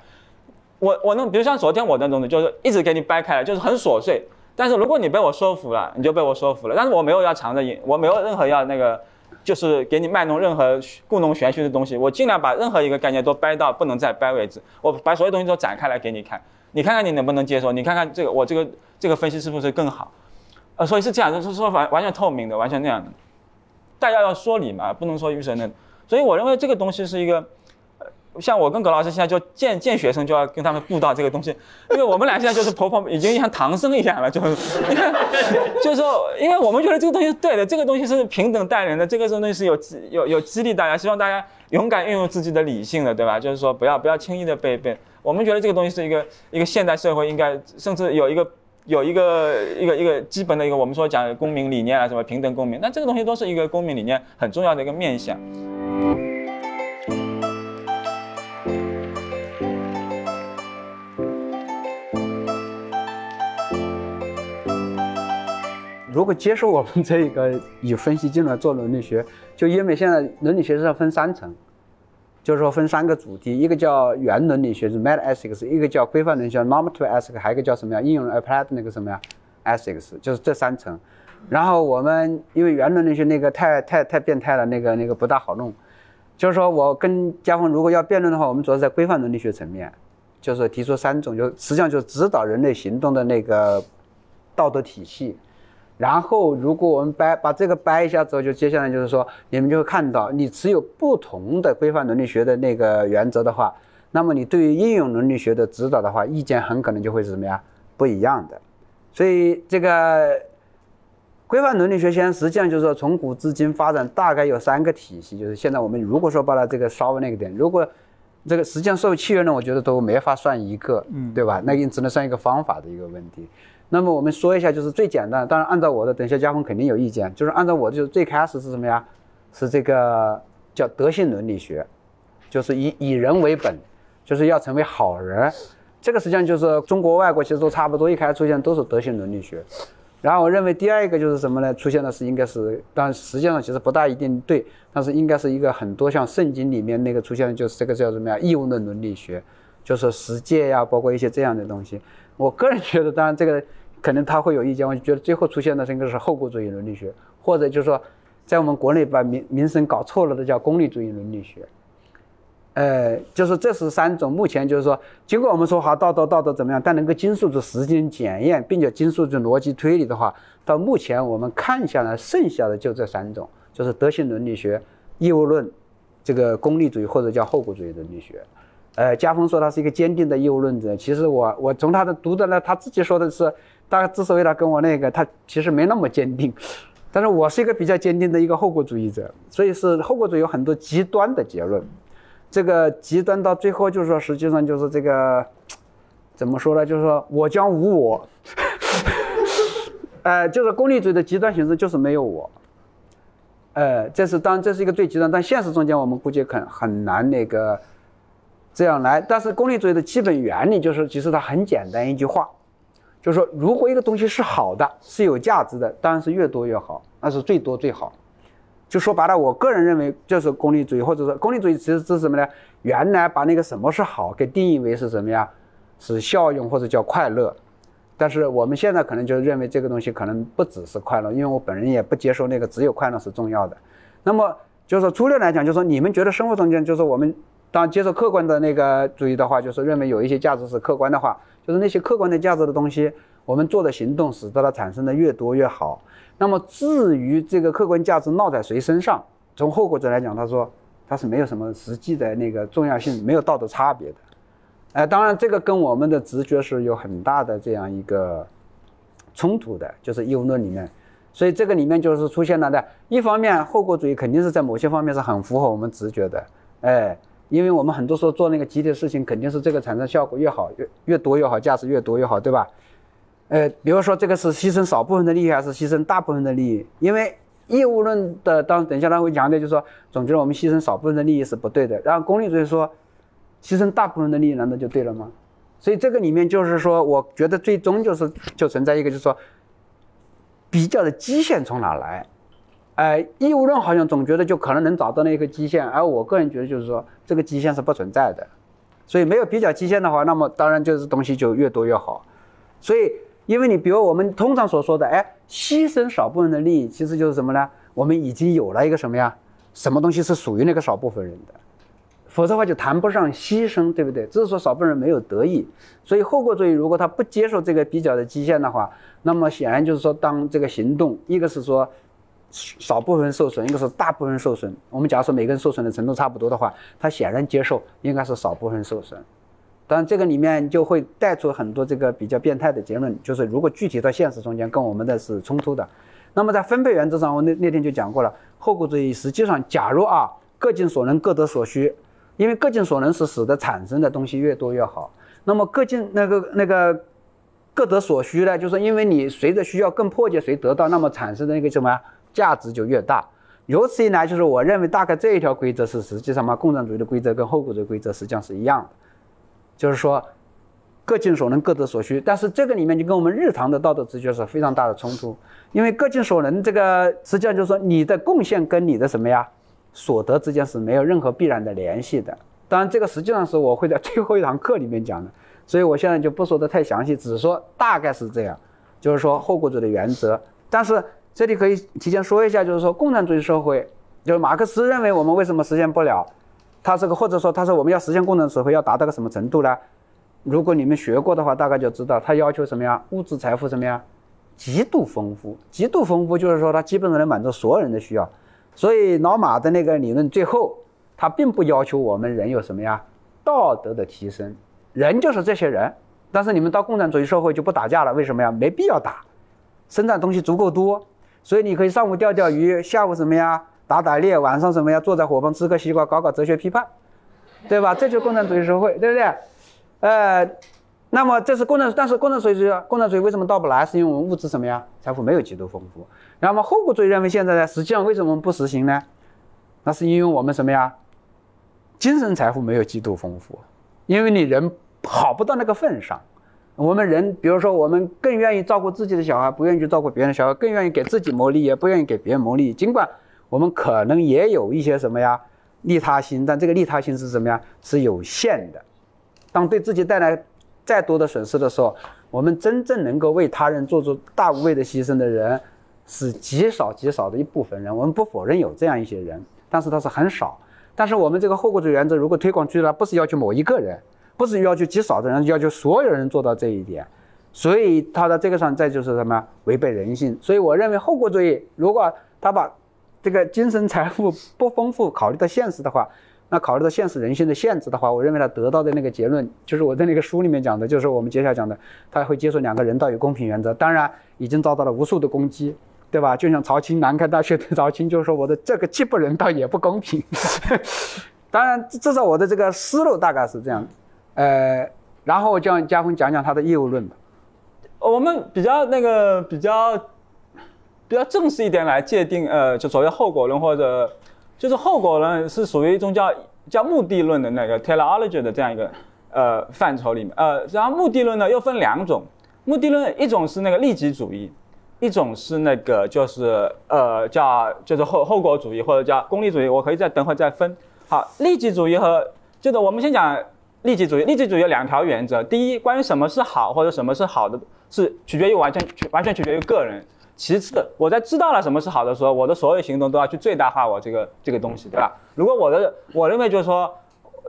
我我那比如像昨天我那种的，就是一直给你掰开来，就是很琐碎，但是如果你被我说服了，你就被我说服了，但是我没有要藏着掖，我没有任何要那个。就是给你卖弄任何故弄玄虚的东西，我尽量把任何一个概念都掰到不能再掰为止。我把所有东西都展开来给你看，你看看你能不能接受？你看看这个我这个这个分析是不是更好？呃，所以是这样，就是说完完全透明的，完全那样的。大家要说理嘛，不能说预设那。所以我认为这个东西是一个。像我跟葛老师现在就见见学生就要跟他们布道这个东西，因为我们俩现在就是婆婆已经像唐僧一样了，就 就是说，因为我们觉得这个东西是对的，这个东西是平等待人的，这个东西是有有有激励大家，希望大家勇敢运用自己的理性的，对吧？就是说不要不要轻易的被被，我们觉得这个东西是一个一个现代社会应该甚至有一个有一个一个一个基本的一个我们说讲公民理念啊什么平等公民，那这个东西都是一个公民理念很重要的一个面向。如果接受我们这个 以分析进来做伦理学，就因为现在伦理学是要分三层，就是说分三个主题，一个叫原伦理学是 meta-ethics，一个叫规范伦理学 normative ethics，还有一个叫什么呀？应用 applied 那个什么呀？ethics，就是这三层。然后我们因为原伦理学那个太太太变态了，那个那个不大好弄，就是说我跟嘉峰如果要辩论的话，我们主要是在规范伦理学层面，就是提出三种，就实际上就是指导人类行动的那个道德体系。然后，如果我们掰把这个掰一下之后，就接下来就是说，你们就会看到，你持有不同的规范伦理学的那个原则的话，那么你对于应用伦理学的指导的话，意见很可能就会是什么呀？不一样的。所以这个规范伦理学现在实际上就是说，从古至今发展大概有三个体系，就是现在我们如果说把它这个稍微那个点，如果这个实际上所有契约呢，我觉得都没法算一个，嗯，对吧？那只能算一个方法的一个问题。那么我们说一下，就是最简单。当然，按照我的，等一下家峰肯定有意见。就是按照我，就是最开始是什么呀？是这个叫德性伦理学，就是以以人为本，就是要成为好人。这个实际上就是中国、外国其实都差不多，一开始出现都是德性伦理学。然后我认为第二个就是什么呢？出现的是应该是，但实际上其实不大一定对，但是应该是一个很多像圣经里面那个出现的，就是这个叫什么呀？义务论伦理学，就是实践呀，包括一些这样的东西。我个人觉得，当然这个。可能他会有意见，我就觉得最后出现的应该是后果主义伦理学，或者就是说，在我们国内把名名声搞错了的叫功利主义伦理学。呃，就是这是三种，目前就是说，尽管我们说好道德道德怎么样，但能够经受住时间检验，并且经受住逻辑推理的话，到目前我们看下来，剩下的就这三种，就是德性伦理学、义务论、这个功利主义或者叫后果主义伦理学。呃，家峰说他是一个坚定的义务论者，其实我我从他的读的呢，他自己说的是。他之所以他跟我那个，他其实没那么坚定，但是我是一个比较坚定的一个后果主义者，所以是后果主义有很多极端的结论，这个极端到最后就是说，实际上就是这个怎么说呢？就是说我将无我，呃，就是功利主义的极端形式就是没有我，呃，这是当然这是一个最极端，但现实中间我们估计很很难那个这样来，但是功利主义的基本原理就是，其实它很简单一句话。就是说，如果一个东西是好的，是有价值的，当然是越多越好，那是最多最好。就说白了，我个人认为，就是功利主义，或者说功利主义其实是什么呢？原来把那个什么是好给定义为是什么呀？是效用或者叫快乐。但是我们现在可能就认为这个东西可能不只是快乐，因为我本人也不接受那个只有快乐是重要的。那么就是说粗略来讲，就是说你们觉得生活中间就是我们当接受客观的那个主义的话，就是认为有一些价值是客观的话。就是那些客观的价值的东西，我们做的行动使得它产生的越多越好。那么至于这个客观价值落在谁身上，从后果者来讲，他说他是没有什么实际的那个重要性，没有道德差别的。哎，当然这个跟我们的直觉是有很大的这样一个冲突的，就是义务论里面。所以这个里面就是出现了的，一方面后果主义肯定是在某些方面是很符合我们直觉的，哎，因为我们很多时候做那个集体的事情，肯定是这个产生效果越好，越越多越好，价值越多越好，对吧？呃，比如说这个是牺牲少部分的利益还是牺牲大部分的利益？因为义务论的当等一下他会强调，就是说，总觉得我们牺牲少部分的利益是不对的。然后功利主义说，牺牲大部分的利益难道就对了吗？所以这个里面就是说，我觉得最终就是就存在一个，就是说，比较的基线从哪来？哎，义务论好像总觉得就可能能找到那个基线，而我个人觉得就是说，这个基线是不存在的。所以没有比较基线的话，那么当然就是东西就越多越好。所以。因为你比如我们通常所说的，哎，牺牲少部分的利益，其实就是什么呢？我们已经有了一个什么呀？什么东西是属于那个少部分人的？否则的话就谈不上牺牲，对不对？只是说少部分人没有得益。所以后果主义如果他不接受这个比较的基线的话，那么显然就是说，当这个行动，一个是说少部分受损，一个是大部分受损。我们假如说每个人受损的程度差不多的话，他显然接受应该是少部分受损。当然，这个里面就会带出很多这个比较变态的结论，就是如果具体到现实中间跟我们的是冲突的，那么在分配原则上，我那那天就讲过了，后果主义实际上，假如啊各尽所能，各得所需，因为各尽所能是使得产生的东西越多越好，那么各尽那个那个各得所需呢，就是因为你随着需要更迫切谁得到，那么产生的那个什么价值就越大，由此一来，就是我认为大概这一条规则是实际上嘛，共产主义的规则跟后果主义规则实际上是一样的。就是说，各尽所能，各得所需。但是这个里面就跟我们日常的道德直觉是非常大的冲突，因为各尽所能这个实际上就是说你的贡献跟你的什么呀所得之间是没有任何必然的联系的。当然，这个实际上是我会在最后一堂课里面讲的，所以我现在就不说的太详细，只是说大概是这样，就是说后果主义的原则。但是这里可以提前说一下，就是说共产主义社会，就是马克思认为我们为什么实现不了？他这个或者说他说我们要实现共产社会要达到个什么程度呢？如果你们学过的话，大概就知道他要求什么呀？物质财富什么呀？极度丰富，极度丰富就是说他基本上能满足所有人的需要。所以老马的那个理论最后，他并不要求我们人有什么呀？道德的提升，人就是这些人。但是你们到共产主义社会就不打架了，为什么呀？没必要打，生产东西足够多，所以你可以上午钓钓鱼，下午什么呀？打打猎，晚上什么呀？坐在火旁吃个西瓜，搞搞哲学批判，对吧？这就是共产主义社会，对不对？呃，那么这是共产，但是共产主义是，共产主义为什么到不来？是因为我们物质什么呀？财富没有极度丰富。那么后果主义认为现在呢，实际上为什么不实行呢？那是因为我们什么呀？精神财富没有极度丰富，因为你人好不到那个份上。我们人，比如说我们更愿意照顾自己的小孩，不愿意去照顾别人的小孩，更愿意给自己谋利，也不愿意给别人谋利，尽管。我们可能也有一些什么呀，利他心，但这个利他心是什么呀？是有限的。当对自己带来再多的损失的时候，我们真正能够为他人做出大无畏的牺牲的人，是极少极少的一部分人。我们不否认有这样一些人，但是他是很少。但是我们这个后果主义原则如果推广出去了，不是要求某一个人，不是要求极少的人，要求所有人做到这一点。所以他在这个上再就是什么违背人性。所以我认为后果主义如果他把这个精神财富不丰富，考虑到现实的话，那考虑到现实人性的限制的话，我认为他得到的那个结论，就是我在那个书里面讲的，就是我们接下来讲的，他会接受两个人道与公平原则。当然，已经遭到了无数的攻击，对吧？就像曹青，南开大学的 曹青就说我的这个既不人道也不公平。当然，至少我的这个思路大概是这样。呃，然后我叫家峰讲讲他的业务论吧。我们比较那个比较。比较正式一点来界定，呃，就所谓后果论或者就是后果论是属于一种叫叫目的论的那个 teleology 的这样一个呃范畴里面，呃，然后目的论呢又分两种，目的论一种是那个利己主义，一种是那个就是呃叫就是后后果主义或者叫功利主义，我可以再等会再分。好，利己主义和就是我们先讲利己主义，利己主义有两条原则，第一，关于什么是好或者什么是好的，是取决于完全完全取决于个人。其次，我在知道了什么是好的时候，我的所有行动都要去最大化我这个这个东西，对吧？如果我的我认为就是说，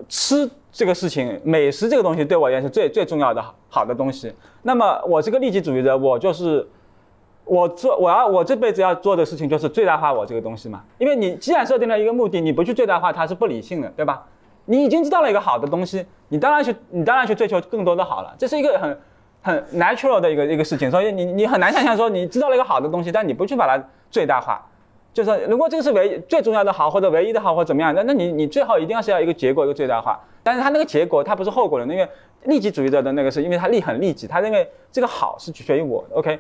吃这个事情，美食这个东西对我而言是最最重要的好的东西。那么我这个利己主义者，我就是我做我要我这辈子要做的事情就是最大化我这个东西嘛。因为你既然设定了一个目的，你不去最大化它是不理性的，对吧？你已经知道了一个好的东西，你当然去你当然去追求更多的好了，这是一个很很 natural 的一个一个事情。所以你你很难想象说你知道了一个好的东西，但你不去把它最大化。就是如果这个是唯最重要的好或者唯一的好或怎么样，那那你你最好一定要是要一个结果一个最大化。但是他那个结果他不是后果的，因为利己主义者的那个是因为他利很利己，他认为这个好是取决于我。OK，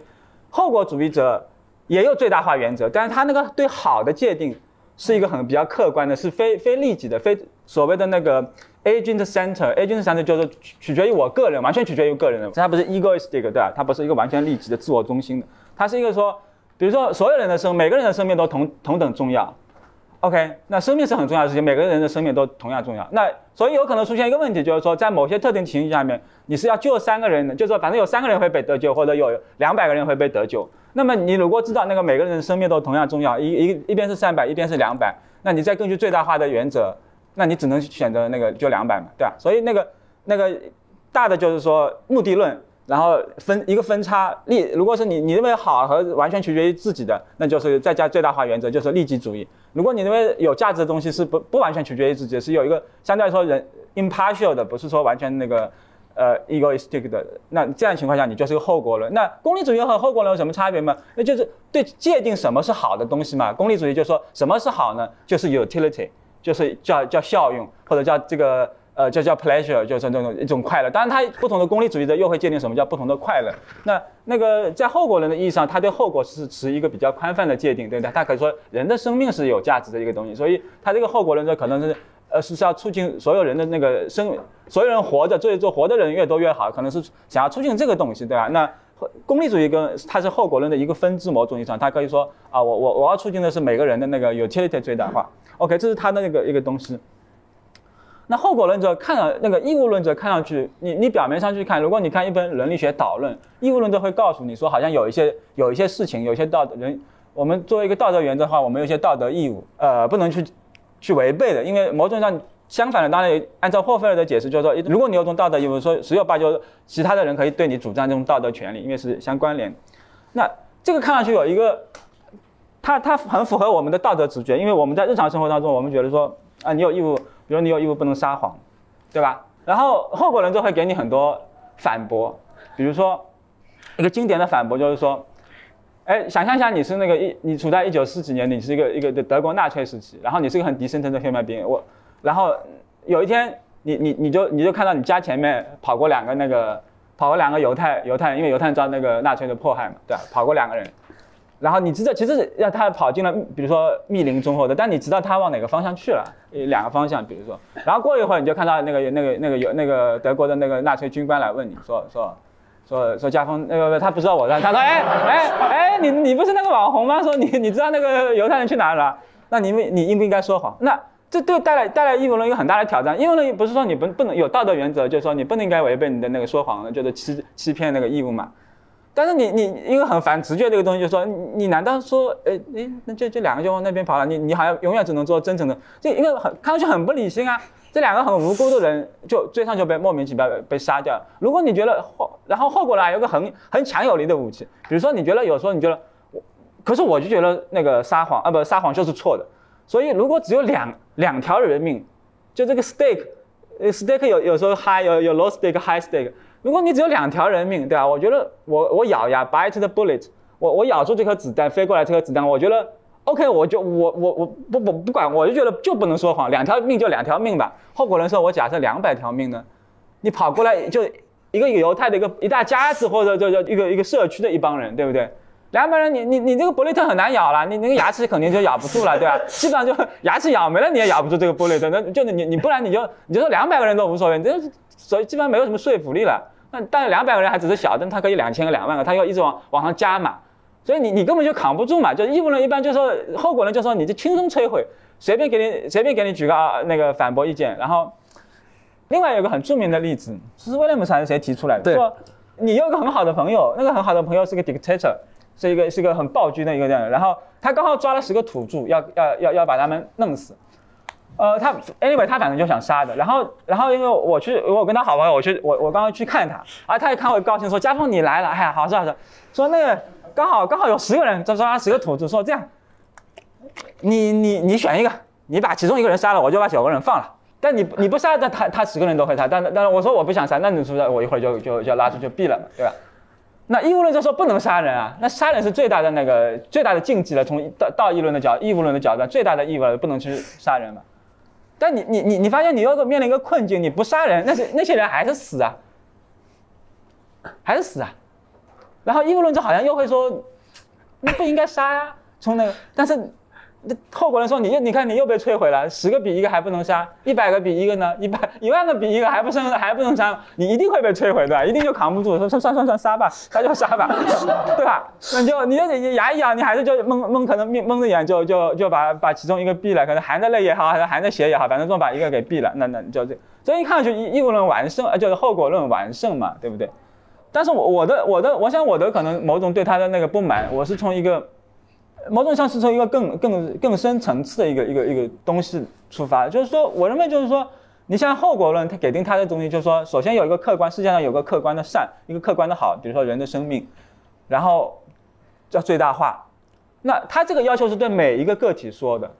后果主义者也有最大化原则，但是他那个对好的界定是一个很比较客观的，是非非利己的，非所谓的那个 agent center，agent center 就是取决于我个人，完全取决于个人的，它不是 egoistic 对吧？它不是一个完全利己的自我中心的，它是一个说。比如说，所有人的生，每个人的生命都同同等重要，OK？那生命是很重要的事情，每个人的生命都同样重要。那所以有可能出现一个问题，就是说，在某些特定情形下面，你是要救三个人的，就是说，反正有三个人会被得救，或者有两百个人会被得救。那么你如果知道那个每个人的生命都同样重要，一一一边是三百，一边是两百，那你再根据最大化的原则，那你只能选择那个就两百嘛，对吧？所以那个那个大的就是说目的论。然后分一个分差利，如果是你你认为好和完全取决于自己的，那就是再加最大化原则，就是利己主义。如果你认为有价值的东西是不不完全取决于自己，是有一个相对来说人 impartial 的，不是说完全那个呃 egoistic 的，那这样情况下你就是个后果论。那功利主义和后果论有什么差别吗？那就是对界定什么是好的东西嘛。功利主义就说什么是好呢？就是 utility，就是叫叫效用或者叫这个。呃，就叫 pleasure，就是那种一种快乐。当然，它不同的功利主义者又会界定什么叫不同的快乐。那那个在后果论的意义上，他对后果是持一个比较宽泛的界定，对不对？他可以说人的生命是有价值的一个东西，所以他这个后果论者可能是呃是是要促进所有人的那个生，所有人活着，做做活的人越多越好，可能是想要促进这个东西，对吧？那功利主义跟它是后果论的一个分支，某种意义上，它可以说啊，我我我要促进的是每个人的那个 utility 最大化。OK，这是他的那个一个东西。那后果论者看了那个义务论者看上去，你你表面上去看，如果你看一本伦理学导论，义务论者会告诉你说，好像有一些有一些事情，有些道德人，我们作为一个道德原则的话，我们有一些道德义务，呃，不能去去违背的，因为某种上相反的，当然按照霍菲尔的解释，就是说，如果你有种道德义务，说十有八九其他的人可以对你主张这种道德权利，因为是相关联。那这个看上去有一个，它它很符合我们的道德直觉，因为我们在日常生活当中，我们觉得说啊，你有义务。比如你有义务不能撒谎，对吧？然后后果人就会给你很多反驳，比如说一个经典的反驳就是说，哎，想象一下你是那个一，你处在一九四几年，你是一个一个德国纳粹时期，然后你是一个很低身的 human being，我，然后有一天你你你就你就看到你家前面跑过两个那个跑过两个犹太犹太，因为犹太人遭那个纳粹的迫害嘛，对吧？跑过两个人。然后你知道，其实让他跑进了，比如说密林中或者，但你知道他往哪个方向去了？两个方向，比如说，然后过一会儿你就看到那个那个那个有那个德国的那个纳粹军官来问你说说说说家峰那个他不知道我，他说哎哎哎你你不是那个网红吗？说你你知道那个犹太人去哪了？那你你应不应该说谎？那这对带来带来义务论一个很大的挑战，义务论不是说你不不能有道德原则，就是说你不能应该违背你的那个说谎，就是欺欺骗那个义务嘛。但是你你一个很反直觉这个东西，就说你难道说，哎哎，那这这两个就往那边跑了，你你好像永远只能做真诚的，这因为很看上去很不理性啊。这两个很无辜的人就追上就被莫名其妙被杀掉。如果你觉得后，然后后果来有个很很强有力的武器，比如说你觉得有时候你觉得我，可是我就觉得那个撒谎啊不撒谎就是错的。所以如果只有两两条人命，就这个 stake，stake 有有时候 high 有有 low stake high stake。如果你只有两条人命，对吧？我觉得我我咬牙，bite the bullet，我我咬住这颗子弹飞过来，这颗子弹，我觉得 OK，我就我我我不不不管，我就觉得就不能说谎，两条命就两条命吧。后果人说，我假设两百条命呢，你跑过来就一个犹太的一个一大家子，或者就就一个一个社区的一帮人，对不对？两百人，你你你这个布雷特很难咬了，你那个牙齿肯定就咬不住了，对吧？基本上就牙齿咬没了，你也咬不住这个布雷特，那就你你不然你就你就说两百个人都无所谓，这所以基本上没有什么说服力了。但是两百个人还只是小，但他可以两千个、两万个，他要一直往往上加嘛，所以你你根本就扛不住嘛。就义务人一般就说后果呢，就说你就轻松摧毁，随便给你随便给你举个啊那个反驳意见。然后，另外有个很著名的例子，是威廉姆斯还是谁提出来的？说你有个很好的朋友，那个很好的朋友是个 dictator，是一个是一个很暴君的一个这样。然后他刚好抓了十个土著，要要要要把他们弄死。呃，他 anyway 他反正就想杀的，然后然后因为我去我跟他好朋友，我去我我刚刚去看他，啊，他一看我高兴说家峰你来了，哎呀好是好是，说那个刚好刚好有十个人，这抓十个土著，说这样，你你你选一个，你把其中一个人杀了，我就把九个人放了。但你你不杀，那他他十个人都会杀。但但是我说我不想杀，那你是不是我一会儿就就就拉出去毙了嘛，对吧？那义务论就说不能杀人啊，那杀人是最大的那个最大的禁忌了。从道道义论的角义务论的角度，最大的义务不能去杀人嘛。但你你你你发现你又面临一个困境，你不杀人，那些那些人还是死啊，还是死啊。然后义务论者好像又会说，那不应该杀呀，从那个，但是。后果人说你又你看你又被摧毁了，十个比一个还不能杀，一百个比一个呢，一百一万个比一个还不剩还不能杀，你一定会被摧毁对吧？一定就扛不住，说算算算算杀吧，杀就杀吧，对吧？那就你就你牙一咬，你还是就蒙蒙可能蒙蒙着眼就就就把把其中一个毙了，可能含着泪也好，还是含着血也好，反正就把一个给毙了，那那你就这，所以一看上去义务论完胜，就是后果论完胜嘛，对不对？但是我我的我的我想我的可能某种对他的那个不满，我是从一个。某种上是从一个更更更深层次的一个一个一个东西出发，就是说，我认为就是说，你像后果论，它给定它的东西就是说，首先有一个客观，世界上有个客观的善，一个客观的好，比如说人的生命，然后叫最大化。那它这个要求是对每一个个体说的，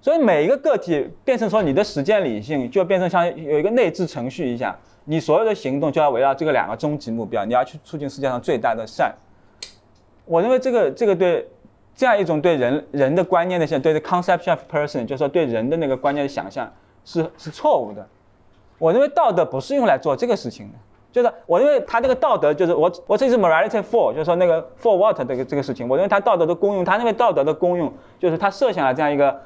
所以每一个个体变成说你的实践理性就变成像有一个内置程序一样，你所有的行动就要围绕这个两个终极目标，你要去促进世界上最大的善。我认为这个这个对。这样一种对人人的观念的现，对的 conception of person，就是说对人的那个观念的想象是是错误的。我认为道德不是用来做这个事情的，就是我认为他这个道德就是我我这是 morality for，就是说那个 for what 这个这个事情，我认为他道德的功用，他认为道德的功用就是他设想了这样一个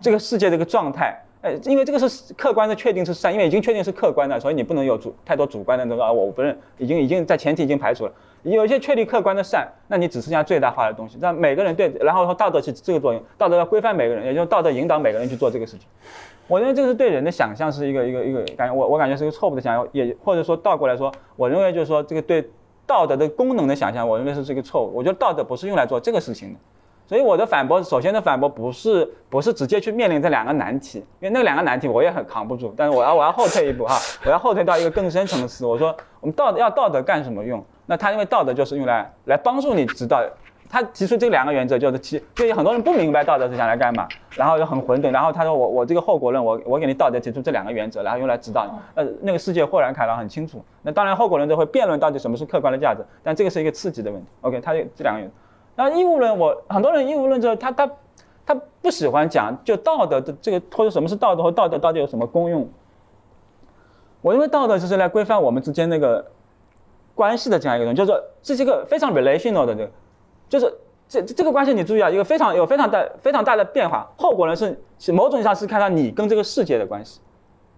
这个世界的一个状态。哎，因为这个是客观的确定是善，因为已经确定是客观的，所以你不能有主太多主观的那个啊，我不认，已经已经在前提已经排除了。有一些确立客观的善，那你只剩下最大化的东西。让每个人对，然后说道德起这个作用，道德要规范每个人，也就是道德引导每个人去做这个事情。我认为这个是对人的想象是一个一个一个感觉，我我感觉是一个错误的想象，也或者说倒过来说，我认为就是说这个对道德的功能的想象，我认为是这个错误。我觉得道德不是用来做这个事情的。所以我的反驳，首先的反驳不是不是直接去面临这两个难题，因为那两个难题我也很扛不住。但是我要我要后退一步哈，我要后退到一个更深层次。我说我们道德要道德干什么用？那他因为道德就是用来来帮助你知道，他提出这两个原则就是提，就有很多人不明白道德是想来干嘛，然后就很混沌。然后他说我我这个后果论，我我给你道德提出这两个原则，然后用来指导你，呃那个世界豁然开朗很清楚。那当然后果论就会辩论到底什么是客观的价值，但这个是一个刺激的问题。OK，他这这两个原则。那义务论，我很多人义务论之后，他他他不喜欢讲就道德的这个，或者什么是道德和道德到底有什么功用？我认为道德就是来规范我们之间那个关系的这样一个东西，就是说这是一个非常 relational 的这个，就是这这个关系你注意啊，一个非常有非常大非常大的变化。后果呢是是某种意义上是看到你跟这个世界的关系，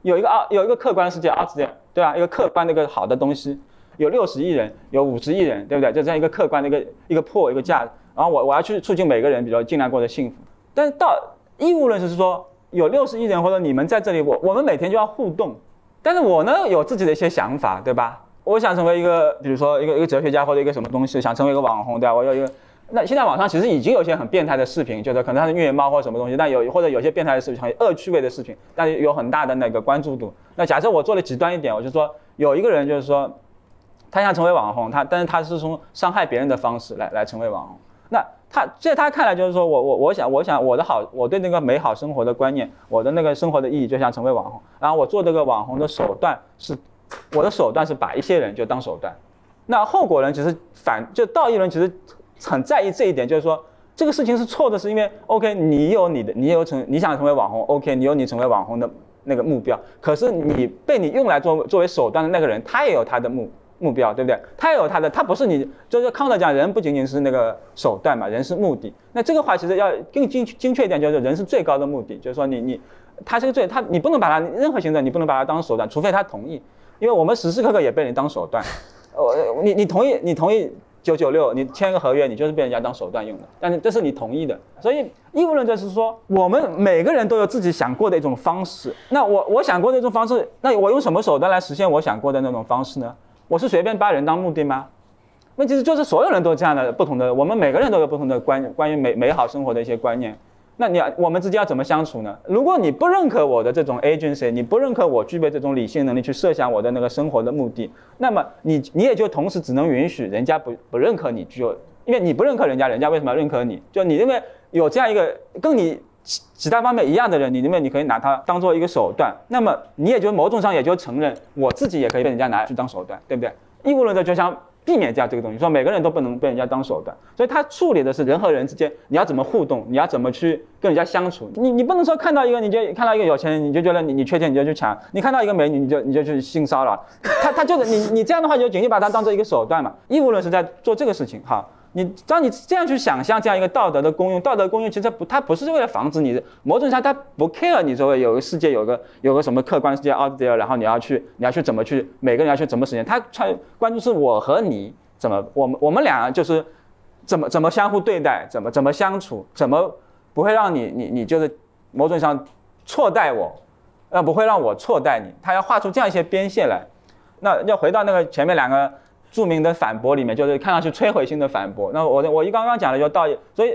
有一个啊有一个客观世界啊，对对吧？一个客观的一个好的东西。有六十亿人，有五十亿人，对不对？就这样一个客观的一个一个破一个价，然后我我要去促进每个人，比如尽量过得幸福。但是到义务论就是说，有六十亿人或者你们在这里，我我们每天就要互动。但是我呢有自己的一些想法，对吧？我想成为一个，比如说一个一个哲学家或者一个什么东西，想成为一个网红，对吧？我有一个，那现在网上其实已经有些很变态的视频，就是可能他是虐猫或者什么东西，但有或者有些变态的视频，很恶趣味的视频，但是有很大的那个关注度。那假设我做的极端一点，我就说有一个人就是说。他想成为网红，他但是他是从伤害别人的方式来来成为网红。那他在他看来就是说我我我想我想我的好我对那个美好生活的观念，我的那个生活的意义就想成为网红。然后我做这个网红的手段是，我的手段是把一些人就当手段。那后果人其实反就道义人其实很在意这一点，就是说这个事情是错的，是因为 OK 你有你的你有成你想成为网红 OK 你有你成为网红的那个目标，可是你被你用来作作为手段的那个人他也有他的目。目标对不对？他有他的，他不是你，就是康德讲人不仅仅是那个手段嘛，人是目的。那这个话其实要更精精确一点，就是人是最高的目的。就是说你你，他是个最他，你不能把他任何行政，你不能把他当手段，除非他同意。因为我们时时刻刻也被人当手段。呃，你你同意你同意九九六，你签个合约，你就是被人家当手段用的。但是这是你同意的，所以义务论就是说，我们每个人都有自己想过的一种方式。那我我想过的一种方式，那我用什么手段来实现我想过的那种方式呢？我是随便把人当目的吗？问题是就是所有人都这样的不同的，我们每个人都有不同的观关于美美好生活的一些观念。那你我们之间要怎么相处呢？如果你不认可我的这种 agency，你不认可我具备这种理性能力去设想我的那个生活的目的，那么你你也就同时只能允许人家不不认可你，就因为你不认可人家，人家为什么要认可你？就你认为有这样一个跟你其其他方面一样的人，你认为你可以拿他当做一个手段，那么你也就某种上也就承认我自己也可以被人家拿去当手段，对不对？义务论者就想避免掉这个东西，说每个人都不能被人家当手段，所以他处理的是人和人之间你要怎么互动，你要怎么去跟人家相处。你你不能说看到一个你就看到一个有钱人你就觉得你你缺钱你就去抢，你看到一个美女你就你就去性骚扰，他他就是你你这样的话就仅仅把它当做一个手段嘛。义务论是在做这个事情哈。你当你这样去想象这样一个道德的功用，道德功用其实不，它不是为了防止你某种上它不 care 你周围有个世界有个有个什么客观世界 out there，然后你要去你要去怎么去每个人要去怎么实现，它穿关注是我和你怎么我们我们俩就是怎么怎么相互对待，怎么怎么相处，怎么不会让你你你就是某种上错待我，呃不会让我错待你，他要画出这样一些边线来，那要回到那个前面两个。著名的反驳里面，就是看上去摧毁性的反驳。那我我一刚刚讲的就道义，所以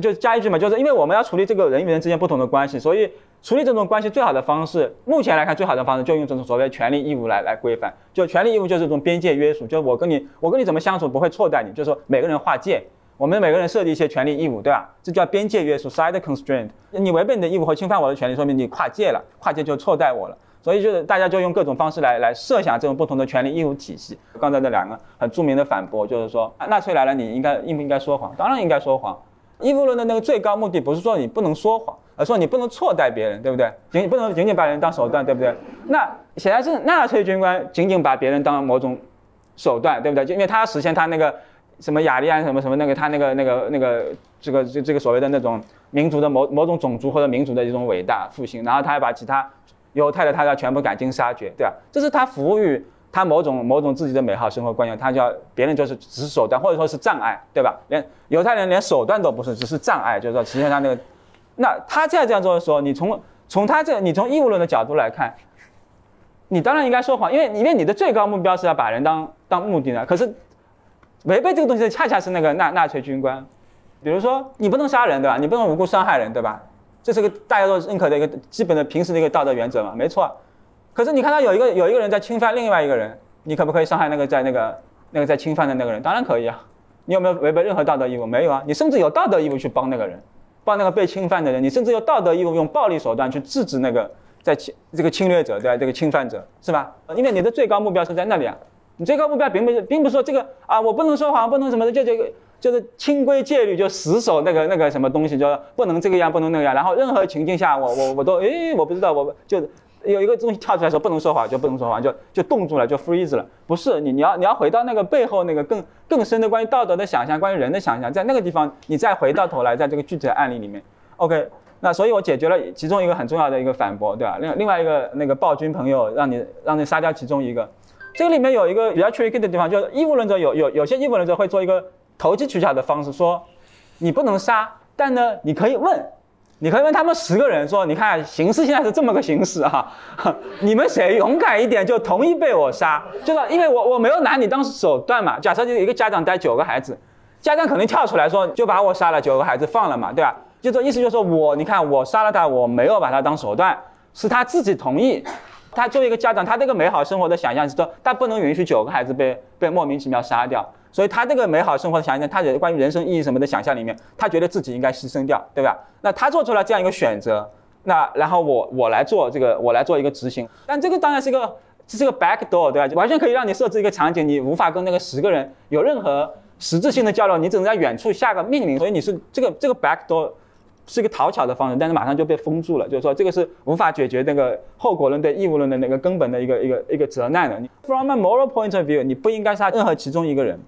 就加一句嘛，就是因为我们要处理这个人与人之间不同的关系，所以处理这种关系最好的方式，目前来看最好的方式就用这种所谓权利义务来来规范。就权利义务就是这种边界约束，就是我跟你我跟你怎么相处不会错待你，就是说每个人划界，我们每个人设立一些权利义务，对吧？这叫边界约束 （side constraint）。你违背你的义务或侵犯我的权利，说明你跨界了，跨界就错待我了。所以就是大家就用各种方式来来设想这种不同的权利义务体系。刚才那两个很著名的反驳就是说，纳粹来了，你应该应不应该说谎？当然应该说谎。义务论的那个最高目的不是说你不能说谎，而说你不能错待别人，对不对？仅不能仅仅把人当手段，对不对？那显然是纳粹军官仅仅把别人当某种手段，对不对？就因为他要实现他那个什么雅利安什么什么那个他那个那个那个这个这这个所谓的那种民族的某某种种族或者民族的一种伟大复兴，然后他还把其他。犹太的他要全部赶尽杀绝，对吧？这是他服务于他某种某种自己的美好生活观念，他叫别人就是只是手段或者说是障碍，对吧？连犹太人连手段都不是，只是障碍，就是说实现他那个。那他现在这样做的时候，你从从他这你从义务论的角度来看，你当然应该说谎，因为因为你的最高目标是要把人当当目的呢。可是违背这个东西的恰恰是那个纳纳粹军官，比如说你不能杀人，对吧？你不能无故伤害人，对吧？这是个大家都认可的一个基本的平时的一个道德原则嘛，没错。可是你看到有一个有一个人在侵犯另外一个人，你可不可以伤害那个在那个那个在侵犯的那个人？当然可以啊。你有没有违背任何道德义务？没有啊。你甚至有道德义务去帮那个人，帮那个被侵犯的人。你甚至有道德义务用暴力手段去制止那个在侵这个侵略者对吧？这个侵犯者是吧？因为你的最高目标是在那里啊。你最高目标并不是并不是说这个啊，我不能说谎，不能什么的，就这个。就是清规戒律，就死守那个那个什么东西，就不能这个样，不能那个样。然后任何情境下，我我我都诶，我不知道，我就有一个东西跳出来说不能说谎，就不能说谎，就就冻住了，就 freeze 了。不是你你要你要回到那个背后那个更更深的关于道德的想象，关于人的想象，在那个地方你再回到头来，在这个具体的案例里面，OK，那所以我解决了其中一个很重要的一个反驳，对吧？另另外一个那个暴君朋友让你让你杀掉其中一个，这个里面有一个比较 tricky 的地方，就是义务论者有有有些义务论者会做一个。投机取巧的方式说，你不能杀，但呢，你可以问，你可以问他们十个人说，你看形势现在是这么个形势啊，你们谁勇敢一点就同意被我杀，就是因为我我没有拿你当手段嘛。假设就一个家长带九个孩子，家长肯定跳出来说就把我杀了，九个孩子放了嘛，对吧？就这意思就是说我你看我杀了他，我没有把他当手段，是他自己同意。他作为一个家长，他这个美好生活的想象是说，他不能允许九个孩子被被莫名其妙杀掉。所以他这个美好生活的想象，他的关于人生意义什么的想象里面，他觉得自己应该牺牲掉，对吧？那他做出了这样一个选择，那然后我我来做这个，我来做一个执行。但这个当然是一个这是个 back door，对吧？完全可以让你设置一个场景，你无法跟那个十个人有任何实质性的交流，你只能在远处下个命令。所以你是这个这个 back door 是一个讨巧的方式，但是马上就被封住了，就是说这个是无法解决那个后果论对义务论的那个根本的一个一个一个责难的。From a moral point of view，你不应该杀任何其中一个人。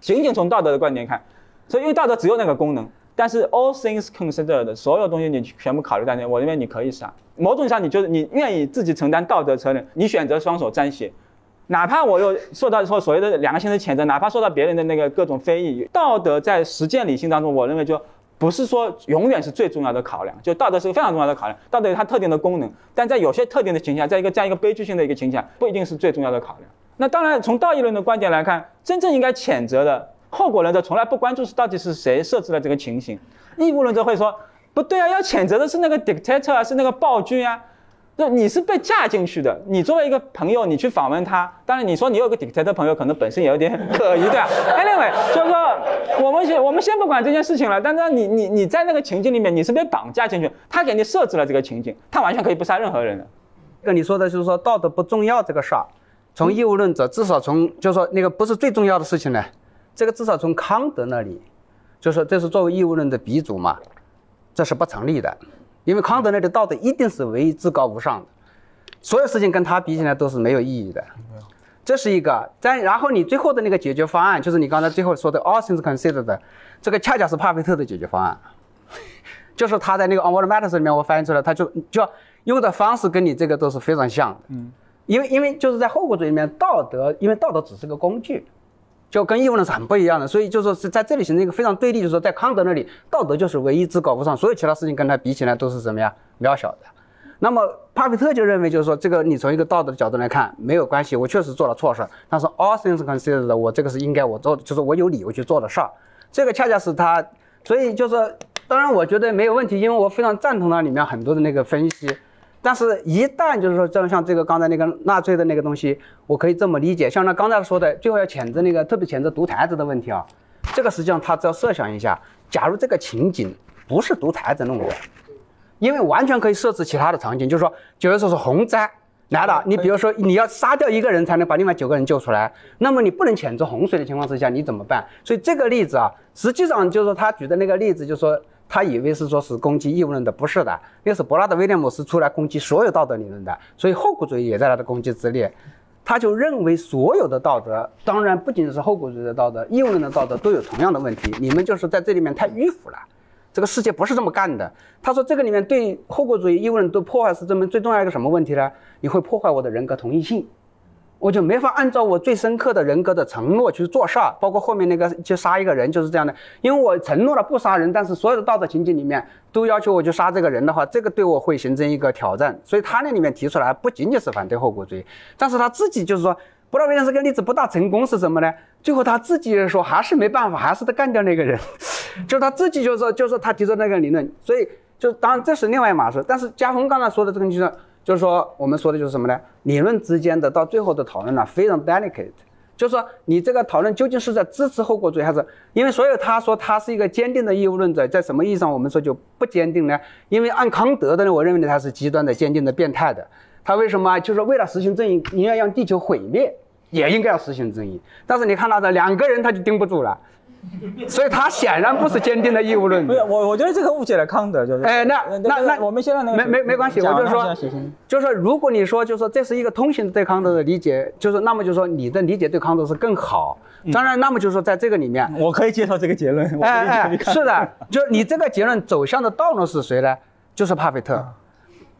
仅仅从道德的观点看，所以因为道德只有那个功能，但是 all things considered，所有东西你全部考虑在内，我认为你可以杀。某种意义上，你就是你愿意自己承担道德责任，你选择双手沾血，哪怕我又受到说所谓的良心的谴责，哪怕受到别人的那个各种非议，道德在实践理性当中，我认为就不是说永远是最重要的考量。就道德是个非常重要的考量，道德有它特定的功能，但在有些特定的情况下，在一个这样一个悲剧性的一个情况下，不一定是最重要的考量。那当然，从道义论的观点来看，真正应该谴责的后果论者从来不关注是到底是谁设置了这个情形。义务论者会说，不对啊，要谴责的是那个 dictator 啊，是那个暴君啊。那你是被嫁进去的，你作为一个朋友，你去访问他，当然你说你有个 dictator 朋友，可能本身也有点可疑，对 吧？Anyway，就是说我们先我们先不管这件事情了，但是你你你在那个情境里面，你是被绑架进去，他给你设置了这个情境，他完全可以不杀任何人的。跟你说的就是说道德不重要这个事儿，从义务论者至少从就是说那个不是最重要的事情呢，这个至少从康德那里，就说这是作为义务论的鼻祖嘛，这是不成立的。因为康德那里道德一定是唯一至高无上的，所有事情跟他比起来都是没有意义的。这是一个。但然后你最后的那个解决方案，就是你刚才最后说的 all things considered，这个恰恰是帕菲特的解决方案，就是他在那个 On What Matters 里面我翻译出来，他就就用的方式跟你这个都是非常像的。嗯，因为因为就是在后果主义里面，道德因为道德只是个工具。就跟义务论是很不一样的，所以就说是在这里形成一个非常对立，就是说在康德那里，道德就是唯一至高无上，所有其他事情跟他比起来都是什么呀，渺小的。那么帕菲特就认为，就是说这个你从一个道德的角度来看没有关系，我确实做了错事，但是 all things considered，我这个是应该我做，就是我有理由去做的事儿。这个恰恰是他，所以就是当然我觉得没有问题，因为我非常赞同他里面很多的那个分析。但是，一旦就是说，像像这个刚才那个纳粹的那个东西，我可以这么理解，像他刚才说的，最后要谴责那个，特别谴责独裁者的问题啊，这个实际上他只要设想一下，假如这个情景不是独裁者弄的，因为完全可以设置其他的场景，就是说，比如说是洪灾来了，你比如说你要杀掉一个人才能把另外九个人救出来，那么你不能谴责洪水的情况之下，你怎么办？所以这个例子啊，实际上就是说他举的那个例子，就是说。他以为是说是攻击义务论的，不是的，那是伯拉德威廉姆斯出来攻击所有道德理论的，所以后果主义也在他的攻击之列。他就认为所有的道德，当然不仅是后果主义的道德，义务论的道德都有同样的问题。你们就是在这里面太迂腐了，这个世界不是这么干的。他说这个里面对后果主义、义务论都破坏是这么最重要一个什么问题呢？你会破坏我的人格同一性。我就没法按照我最深刻的人格的承诺去做事儿，包括后面那个去杀一个人就是这样的。因为我承诺了不杀人，但是所有的道德情景里面都要求我去杀这个人的话，这个对我会形成一个挑战。所以他那里面提出来不仅仅是反对后果主义，但是他自己就是说，布道威廉这个例子不大成功是什么呢？最后他自己说还是没办法，还是得干掉那个人，就他自己就是说就是他提出那个理论，所以就当然这是另外一码事。但是嘉宏刚才说的这个就是。就是说，我们说的就是什么呢？理论之间的到最后的讨论呢，非常 delicate。就是说，你这个讨论究竟是在支持后果主义，还是因为所有他说他是一个坚定的义务论者，在什么意义上我们说就不坚定呢？因为按康德的呢，我认为呢他是极端的坚定的变态的。他为什么？就是为了实行正义，你要让地球毁灭，也应该要实行正义。但是你看到的两个人他就盯不住了。所以他显然不是坚定的义务论。不是我，我觉得这个误解了康德，就是。哎，那那那我们现在那个没没没关系，我就是说，就是说，如果你说，就是说这是一个通行对康德的理解，就是那么就是说你的理解对康德是更好。当然，那么就是说在这个里面，我可以接受这个结论。哎哎，是的，就是你这个结论走向的道路是谁呢？就是帕菲特。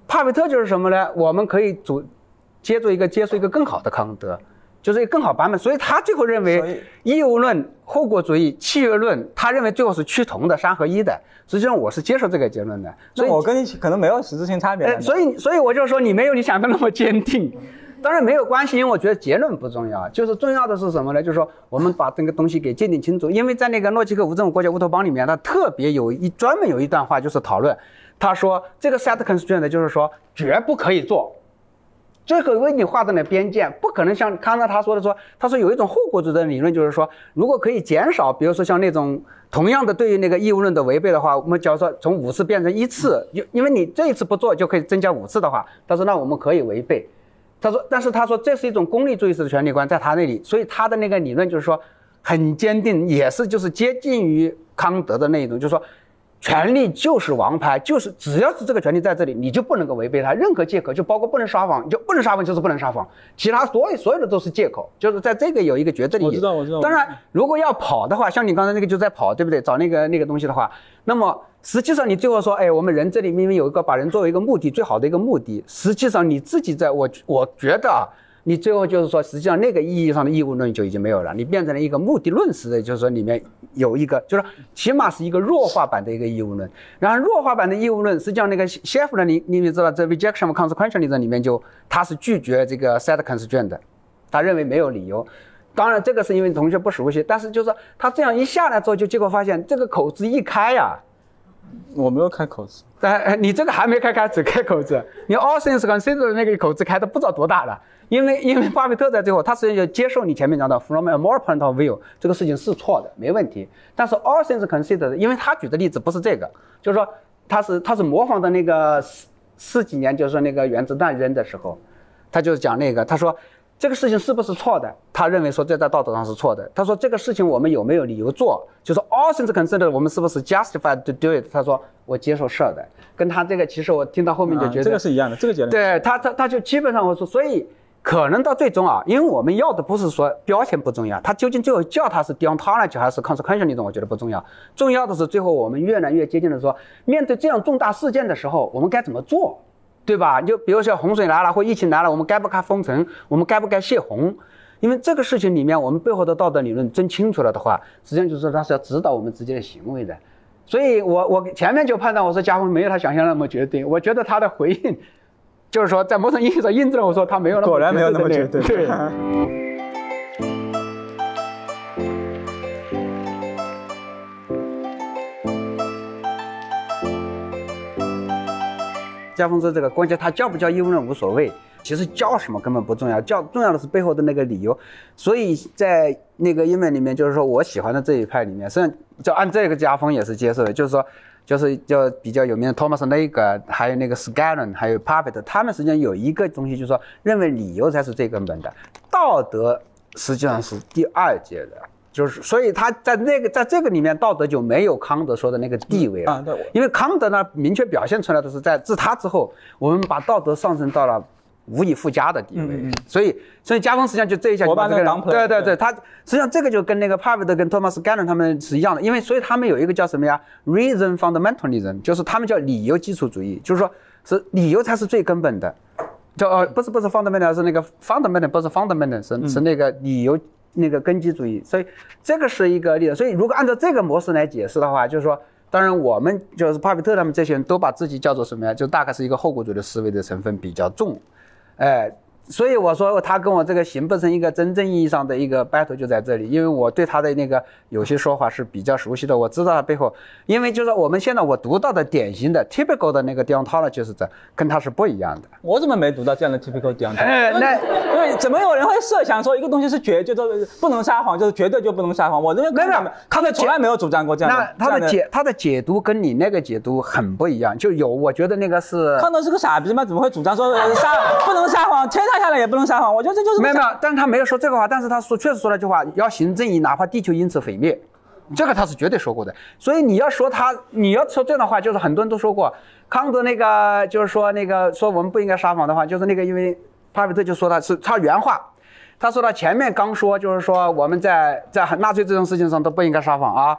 帕菲特就是什么呢？我们可以组接触一个接触一个更好的康德。就是一个更好版本，所以他最后认为义务论、后果主义、契约论，他认为最后是趋同的、三合一的。实际上我是接受这个结论的。所以我跟你可能没有实质性差别。所以，所以我就说你没有你想的那么坚定。当然没有关系，因为我觉得结论不重要，就是重要的是什么呢？就是说我们把这个东西给界定清楚。因为在那个诺基克无政府国家乌托邦里面，他特别有一专门有一段话就是讨论，他说这个 set constraint 就是说绝不可以做。最后为你画的那边界，不可能像刚才他说的说，他说有一种后果主义的理论，就是说，如果可以减少，比如说像那种同样的对于那个义务论的违背的话，我们假如说从五次变成一次，因因为你这一次不做就可以增加五次的话，他说那我们可以违背。他说，但是他说这是一种功利主义式的权利观，在他那里，所以他的那个理论就是说很坚定，也是就是接近于康德的那一种，就是说。权力就是王牌，就是只要是这个权利在这里，你就不能够违背它。任何借口，就包括不能撒谎，你就不能撒谎，就是不能撒谎。其他所有所有的都是借口，就是在这个有一个绝对的。我知道，我知道。当然，如果要跑的话，像你刚才那个就在跑，对不对？找那个那个东西的话，那么实际上你最后说，哎，我们人这里明明有一个把人作为一个目的最好的一个目的，实际上你自己在我我觉得啊。你最后就是说，实际上那个意义上的义务论就已经没有了，你变成了一个目的论式的，就是说里面有一个，就是起码是一个弱化版的一个义务论。然后弱化版的义务论，实际上那个谢夫人，你你们知道，在 rejection consequentialism 里面就他是拒绝这个 set constraint 的，他认为没有理由。当然这个是因为同学不熟悉，但是就是说他这样一下来之后，就结果发现这个口子一开呀，我没有开口子。但你这个还没开开，只开口子。你 all things considered 那个口子开的不知道多大了，因为因为巴菲特在最后，他实际上就接受你前面讲的 from a more point of view 这个事情是错的，没问题。但是 all things considered，因为他举的例子不是这个，就是说他是他是模仿的那个四四几年，就是说那个原子弹扔的时候，他就讲那个，他说。这个事情是不是错的？他认为说这在道德上是错的。他说这个事情我们有没有理由做？就是 all things considered，我们是不是 justified to do it？他说我接受是的。跟他这个其实我听到后面就觉得、这个是一样的，这个结论。对他他他就基本上我说，所以可能到最终啊，因为我们要的不是说标签不重要，他究竟最后叫他是 deontology 还是 consequential 那种我觉得不重要。重要的是最后我们越来越接近的说，面对这样重大事件的时候，我们该怎么做？对吧？就比如说洪水来了或疫情来了，我们该不该封城？我们该不该泄洪？因为这个事情里面，我们背后的道德理论真清楚了的话，实际上就是说它是要指导我们自己的行为的。所以我我前面就判断我说家宏没有他想象那么绝对，我觉得他的回应就是说在某种意义上印证了我说他没有那么果然没有那么绝对。对。家风说：“这个关键他教不教义务论无所谓，其实教什么根本不重要，教重要的是背后的那个理由。所以在那个英文里面，就是说我喜欢的这一派里面，实际上就按这个家风也是接受的，就是说，就是就比较有名的 Thomas Nagel，还有那个 Scanlon，还有 Puppet，他们实际上有一个东西，就是说认为理由才是最根本的，道德实际上是第二阶的。”就是，所以他在那个在这个里面，道德就没有康德说的那个地位了。啊，对。因为康德呢，明确表现出来的是，在自他之后，我们把道德上升到了无以复加的地位。嗯嗯。所以，所以加峰实际上就这一下，我把这个对对对，他实际上这个就跟那个帕维德跟托马斯·盖伦他们是一样的，因为所以他们有一个叫什么呀？reason fundamentalism，就是他们叫理由基础主义，就是说是理由才是最根本的。叫呃，不是不是 fundamental，是那个 fundamental，不是 fundamental，是是那个理由。那个根基主义，所以这个是一个例子。所以如果按照这个模式来解释的话，就是说，当然我们就是帕比特他们这些人都把自己叫做什么呀？就大概是一个后果主义的思维的成分比较重，哎。所以我说他跟我这个形不成一个真正意义上的一个 battle 就在这里，因为我对他的那个有些说法是比较熟悉的，我知道他背后，因为就是我们现在我读到的典型的 typical 的那个 deontology 就是这，跟他是不一样的。我怎么没读到这样的 typical deontology？哎，那因为怎么有人会设想说一个东西是绝对的不能撒谎，就是绝对就不能撒谎？我认为没有，他们从来没有主张过这样的。那他的解他的解读跟你那个解读很不一样，就有我觉得那个是康德是个傻逼吗？怎么会主张说撒 不能撒谎？天塌下来也不能撒谎？我觉得这就是没有没有，但是他没有说这个话，但是他说确实说了句话，要行正义，哪怕地球因此毁灭，这个他是绝对说过的。所以你要说他，你要说这样的话，就是很多人都说过，康德那个就是说那个说我们不应该撒谎的话，就是那个因为巴比特就说他是他原话，他说他前面刚说就是说我们在在纳粹这种事情上都不应该撒谎啊。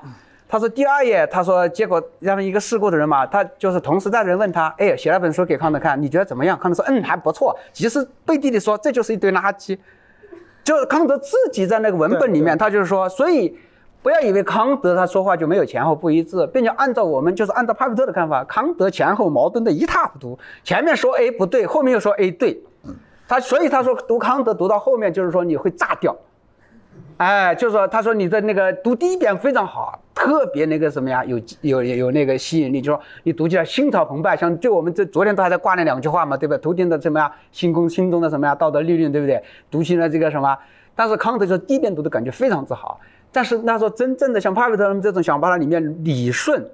他说第二页，他说结果让一个事故的人嘛，他就是同时在人问他，哎，写了本书给康德看，你觉得怎么样？康德说，嗯，还不错。其实背地里说，这就是一堆垃圾。就是康德自己在那个文本里面，他就是说，所以不要以为康德他说话就没有前后不一致，并且按照我们就是按照帕比特的看法，康德前后矛盾的一塌糊涂，前面说 A 不对，后面又说 A 对。他所以他说读康德读到后面就是说你会炸掉。哎，就是说，他说你的那个读第一遍非常好，特别那个什么呀，有有有那个吸引力，就说你读起来心潮澎湃，像就我们这昨天都还在挂那两句话嘛，对不对？头顶的什么呀，心空心中的什么呀，道德律令，对不对？读起来这个什么，但是康德说第一遍读的感觉非常之好，但是他说真正的像帕维特他们这种想把它里面理顺。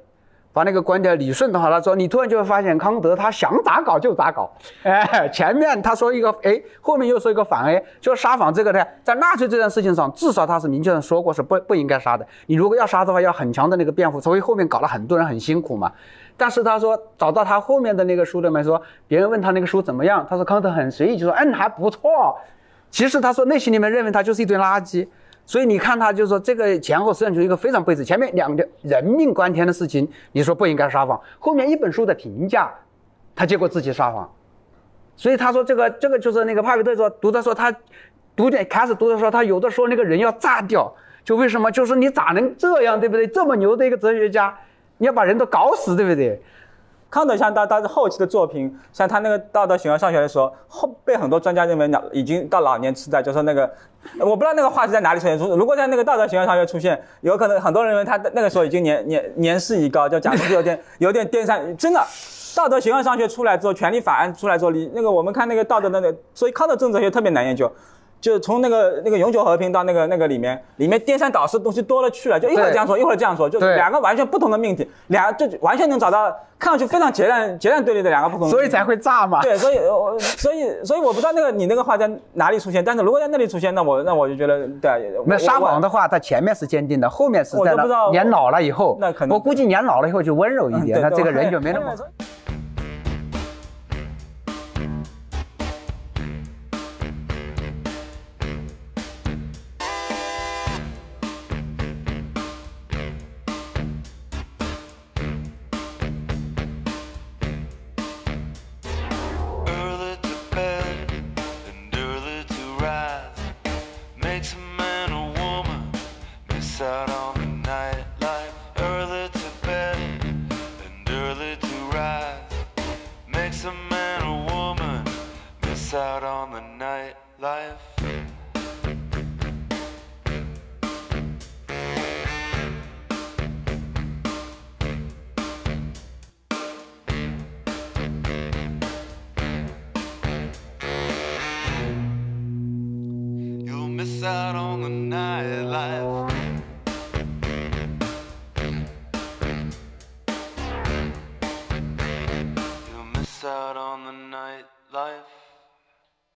把那个观点理顺的话，他说你突然就会发现康德他想咋搞就咋搞，哎，前面他说一个 A，后面又说一个反 A，就撒谎这个呢，在纳粹这件事情上，至少他是明确的说过是不不应该杀的。你如果要杀的话，要很强的那个辩护，所以后面搞了很多人很辛苦嘛。但是他说找到他后面的那个书里面说，别人问他那个书怎么样，他说康德很随意就说嗯还不错。其实他说内心里面认为他就是一堆垃圾。所以你看，他就是说，这个前后实际上就是一个非常背刺。前面两个人命关天的事情，你说不应该撒谎；后面一本书的评价，他结果自己撒谎。所以他说，这个这个就是那个帕维特说，读的时候他读点开始读的时候，他有的说那个人要炸掉，就为什么？就是你咋能这样，对不对？这么牛的一个哲学家，你要把人都搞死，对不对？康德像到到后期的作品，像他那个《道德形而上学》的时候，后被很多专家认为老已经到老年痴呆，就说那个我不知道那个话是在哪里出现。如如果在那个《道德形而上学》出现，有可能很多人认为他那个时候已经年年年事已高，就讲的有点有点颠三真的。道德形而上学出来之后，权利法案出来之后，你那个我们看那个道德的那个，所以康德政治学特别难研究。就是从那个那个永久和平到那个那个里面，里面颠三倒四的东西多了去了，就一会儿这样说，一会儿这样说，就两个完全不同的命题，两就完全能找到看上去非常截然截然对立的两个不同的，所以才会炸嘛。对，所以我所以 所以我不知道那个你那个话在哪里出现，但是如果在那里出现，那我那我就觉得对，那撒谎的的话，他前面是坚定的，后面是在我都不知道年老了以后，那可能我估计年老了以后就温柔一点，他这个人就 没那么。